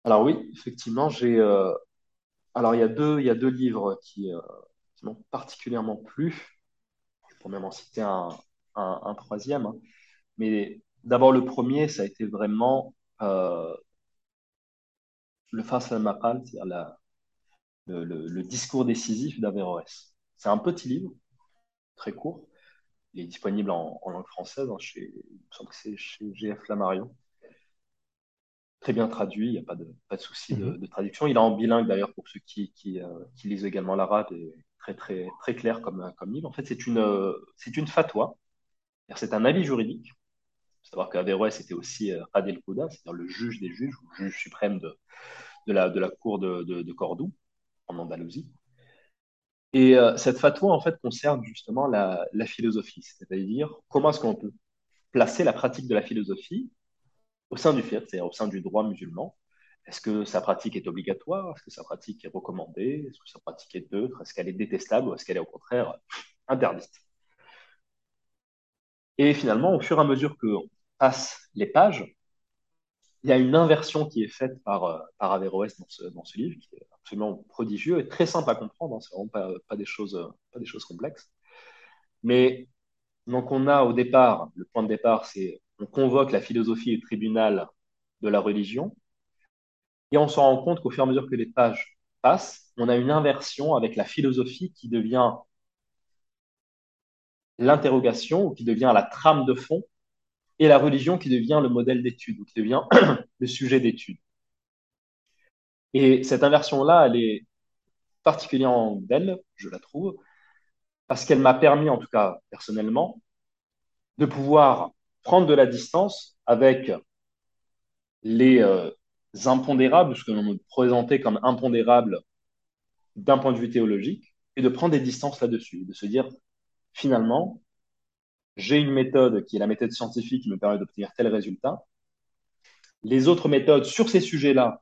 Alors oui, effectivement, j'ai euh, alors, il y a deux, il y a deux livres qui, qui m'ont particulièrement plu. Je pourrais même en citer un, un, un troisième. Hein. Mais d'abord, le premier, ça a été vraiment le Fas al-Maqal, c'est-à-dire la, le, le, le, discours décisif d'Averroès. C'est un petit livre, très court. Il est disponible en, en langue française, hein, chez, il me semble que c'est chez GF Flammarion très bien traduit, il n'y a pas de, pas de souci de, de, traduction. Il est en bilingue d'ailleurs pour ceux qui, qui, euh, qui lisent également l'arabe et très, très, très clair comme, comme livre. En fait, c'est une, c'est une fatwa, c'est un avis juridique. Il faut savoir qu'Averroès était aussi euh, Adel Kouda, c'est-à-dire le juge des juges, ou juge suprême de, de, la, de la cour de Cordoue, en Andalousie. Et euh, cette fatwa, en fait, concerne justement la, philosophie, c'est-à-dire comment est-ce qu'on peut placer la pratique de la philosophie au sein du fiqh, c'est-à-dire au sein du droit musulman, Est-ce que sa pratique est obligatoire? Est-ce que sa pratique est recommandée? Est-ce que sa pratique est neutre? Est-ce qu'elle est détestable? Ou est-ce qu'elle est au contraire interdite? Et finalement, au fur et à mesure que passe les pages, il y a une inversion qui est faite par, euh, par Averroès dans ce, dans ce livre, qui est absolument prodigieux et très simple à comprendre. Hein, c'est vraiment pas, des choses, pas des choses complexes. Mais donc on a au départ, le point de départ, c'est on convoque la philosophie et le tribunal de la religion, et on se rend compte qu'au fur et à mesure que les pages passent, on a une inversion avec la philosophie qui devient l'interrogation ou qui devient la trame de fond et la religion qui devient le modèle d'étude ou qui devient le sujet d'étude. Et cette inversion-là, elle est particulièrement belle, je la trouve, parce qu'elle m'a permis, en tout cas personnellement, de pouvoir prendre de la distance avec les euh, impondérables, ce que l'on me présentait comme impondérables d'un point de vue théologique, et de prendre des distances là-dessus, de se dire, finalement, j'ai une méthode qui est la méthode scientifique qui me permet d'obtenir tel résultat. Les autres méthodes sur ces sujets-là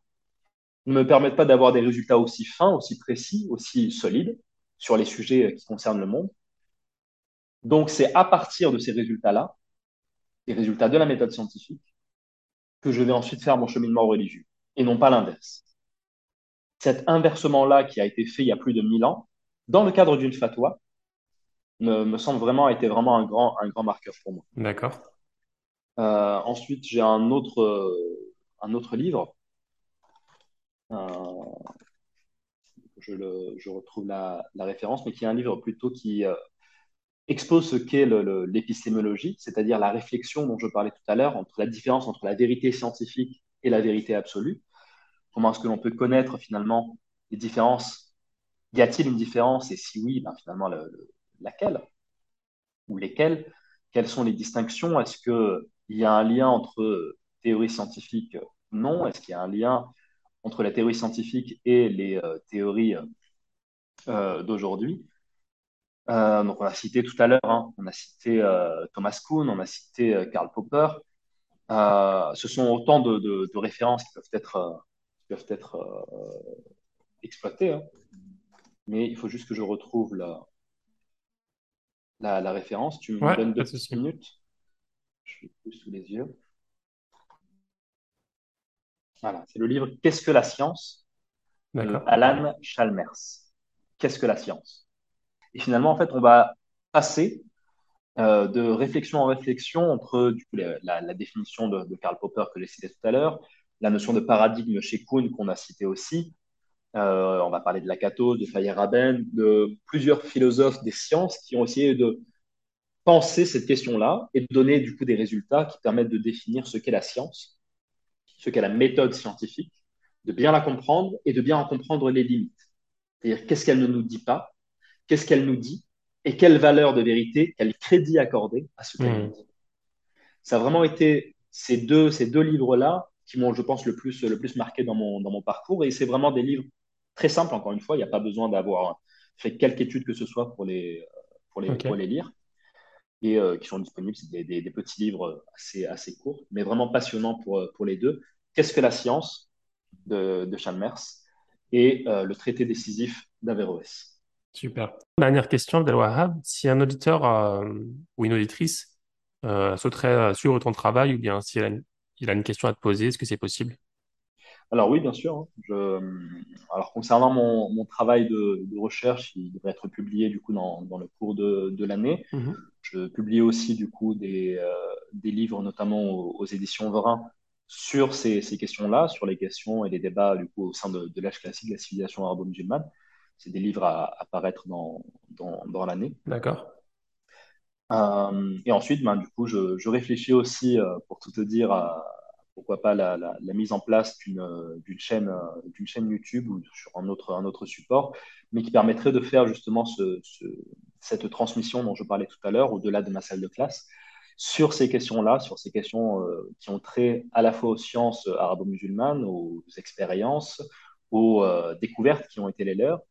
ne me permettent pas d'avoir des résultats aussi fins, aussi précis, aussi solides sur les sujets qui concernent le monde. Donc, c'est à partir de ces résultats-là, les résultats de la méthode scientifique, que je vais ensuite faire mon cheminement religieux, et non pas l'inverse. Cet inversement-là qui a été fait il y a plus de 1000 ans, dans le cadre d'une fatwa, me, me, semble vraiment a été vraiment un grand, un grand marqueur pour moi. D'accord. Euh, ensuite, j'ai un autre, euh, un autre livre. Euh, je, le, je, retrouve la, la, référence, mais qui est un livre plutôt qui expose ce qu'est l'épistémologie, c'est-à-dire la réflexion dont je parlais tout à l'heure entre la différence entre la vérité scientifique et la vérité absolue. Comment est-ce que l'on peut connaître finalement les différences? Y a-t-il une différence? Et si oui, ben, finalement, le, le, laquelle? Ou lesquelles? Quelles sont les distinctions? Est-ce qu'il y a un lien entre théorie scientifique? Non. Est-ce qu'il y a un lien entre la théorie scientifique et les euh, théories euh, d'aujourd'hui? Euh, donc on a cité tout à l'heure, hein, on a cité Thomas Kuhn, on a cité Karl Popper. ce sont autant de, références qui peuvent être, qui peuvent être exploitées, hein. mais il faut juste que je retrouve la, la, la référence. Tu me Ouais, donnes deux petites minutes. Je l'ai plus sous les yeux. Voilà, c'est le livre Qu'est-ce que la science? De. Alan Chalmers. Qu'est-ce que la science? Et finalement, en fait, on va passer euh, de réflexion en réflexion entre du coup, la, la, la définition de, de, Karl Popper que j'ai cité tout à l'heure, la notion de paradigme chez Kuhn qu'on a cité aussi. Euh, on va parler de Lakatos, de Feyerabend, de plusieurs philosophes des sciences qui ont essayé de penser cette question-là et de donner du coup des résultats qui permettent de définir ce qu'est la science, ce qu'est la méthode scientifique, de bien la comprendre et de bien en comprendre les limites. C'est-à-dire qu'est-ce qu'elle ne nous dit pas, qu'est-ce qu'elle nous dit et quelle valeur de vérité, quel crédit accorder à ce qu'elle nous Mmh. dit. Ça a vraiment été ces deux, ces deux livres-là qui m'ont, je pense, le plus, le plus marqué dans mon, dans mon parcours. Et c'est vraiment des livres très simples, encore une fois. Il n'y a pas besoin d'avoir fait quelque étude que ce soit pour les, pour les, pour les lire. Et euh, qui sont disponibles. C'est des, des, des, petits livres assez, assez courts, mais vraiment passionnants pour, pour les deux. Qu'est-ce que la science de, de Chalmers et euh, le traité décisif d'Averroès? Super. Dernière question, Abdelwahab. Si un auditeur euh, ou une auditrice euh, souhaiterait suivre ton travail ou bien si elle a a une question à te poser, est-ce que c'est possible? Alors oui, bien sûr. hein. Je, alors concernant mon, mon travail de, de, recherche, il devrait être publié du coup dans, dans le cours de, de l'année. Mmh. Je publie aussi du coup des, euh, des livres, notamment aux, aux éditions Verin, sur ces, ces questions-là, sur les questions et les débats du coup au sein de, de l'âge classique de la civilisation arabo-musulmane. C'est des livres à, à paraître dans, dans, dans l'année. D'accord. Euh, et ensuite, ben, du coup, je, je réfléchis aussi, euh, pour tout te dire, à, pourquoi pas la, mise en place d'une chaîne, d'une chaîne YouTube ou sur un autre, support, mais qui permettrait de faire justement ce, ce, cette transmission dont je parlais tout à l'heure, au-delà de ma salle de classe, sur ces questions-là, sur ces questions euh, qui ont trait à la fois aux sciences arabo-musulmanes, aux expériences, aux euh, découvertes qui ont été les leurs,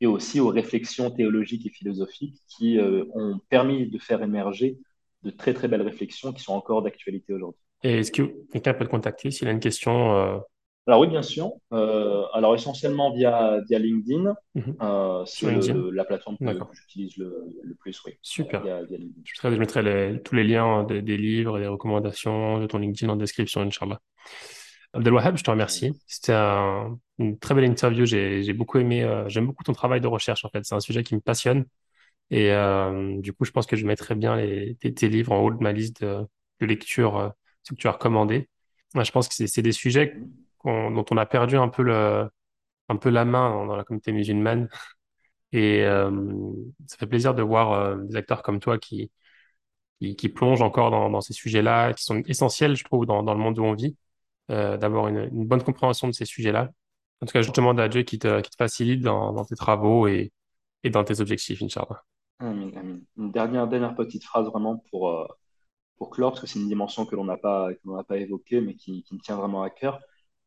et aussi aux réflexions théologiques et philosophiques qui euh, ont permis de faire émerger de très très belles réflexions qui sont encore d'actualité aujourd'hui. Et est-ce que quelqu'un peut te contacter s'il a une question euh, Alors oui, bien sûr. Euh, alors essentiellement via, via LinkedIn. Euh, Sur c'est la plateforme que, j'utilise le, le plus, oui. Super. via, via LinkedIn. Je mettrai, je mettrai les- tous les liens des, des livres et des recommandations de ton LinkedIn en description, Inch'Allah. Abdelwahab, je te remercie. C'était un- une très belle interview. J'ai, j'ai beaucoup aimé, j'aime beaucoup ton travail de recherche, en fait. C'est un sujet qui me passionne. Et du coup, je pense que je mettrai bien les, tes, tes livres en haut de ma liste de, de lecture, que tu as recommandés. Moi, je pense que c'est des sujets dont on a perdu un peu le, un peu la main dans, la communauté musulmane. Et euh, ça fait plaisir de voir euh, des acteurs comme toi qui, qui, plongent encore dans, ces sujets-là, qui sont essentiels, je trouve, dans, le monde où on vit, euh, d'avoir une, bonne compréhension de ces sujets-là. En tout cas, je demande à Dieu qui te, te facilite dans, tes travaux et, dans tes objectifs, Inch'Allah. Une dernière, dernière petite phrase vraiment pour, pour clore, parce que c'est une dimension que l'on n'a pas, pas évoquée, mais qui, me tient vraiment à cœur.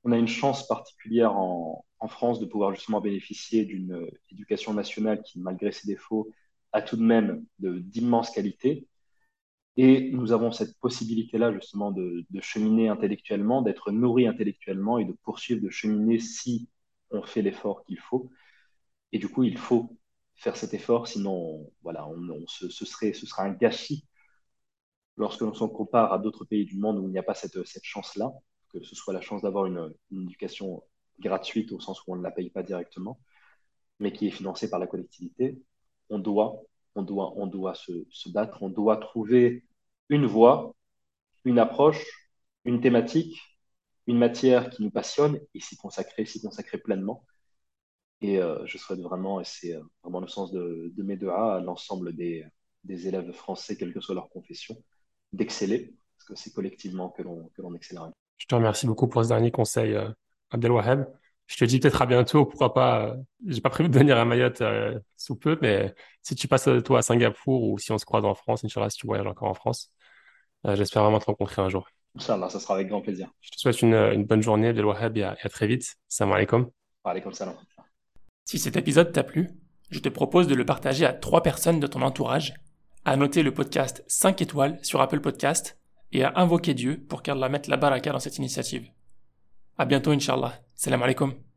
On a une chance particulière en, France de pouvoir justement bénéficier d'une éducation nationale qui, malgré ses défauts, a tout de même d'immenses qualités. Et nous avons cette possibilité-là justement de, cheminer intellectuellement, d'être nourri intellectuellement et de poursuivre de cheminer si on fait l'effort qu'il faut. Et du coup, il faut faire cet effort, sinon, voilà, on, on- ce, ce serait, ce serait un gâchis lorsque l'on s'en compare à d'autres pays du monde où il n'y a pas cette, chance-là, que ce soit la chance d'avoir une, éducation gratuite au sens où on ne la paye pas directement, mais qui est financée par la collectivité, on doit, on doit, on doit se, battre, on doit trouver une voie, une approche, une thématique, une matière qui nous passionne et s'y consacrer, s'y consacrer pleinement. Et euh, je souhaite vraiment, et c'est euh, vraiment le sens de, mes deux A, à l'ensemble des élèves français, quelle que soit leur confession, d'exceller, parce que c'est collectivement que l'on que l'on excellera. Je te remercie beaucoup pour ce dernier conseil, euh, Abdelwahab. Je te dis peut-être à bientôt, pourquoi pas. euh, j'ai pas prévu de venir à Mayotte euh, sous peu, mais si tu passes toi à Singapour ou si on se croise en France, Inch'Allah, si tu voyages encore en France, euh, j'espère vraiment te rencontrer un jour. Inch'Allah, ça sera avec grand plaisir. Je te souhaite une, une bonne journée, Abdelwahab, et à, et à très vite. Salam alaikum. Ça, non. Si cet épisode t'a plu, je te propose de le partager à trois personnes de ton entourage, à noter le podcast 5 étoiles sur Apple Podcast et à invoquer Dieu pour qu'Allah mette la baraka dans cette initiative. À bientôt, Inch'Allah. Salam alaikum.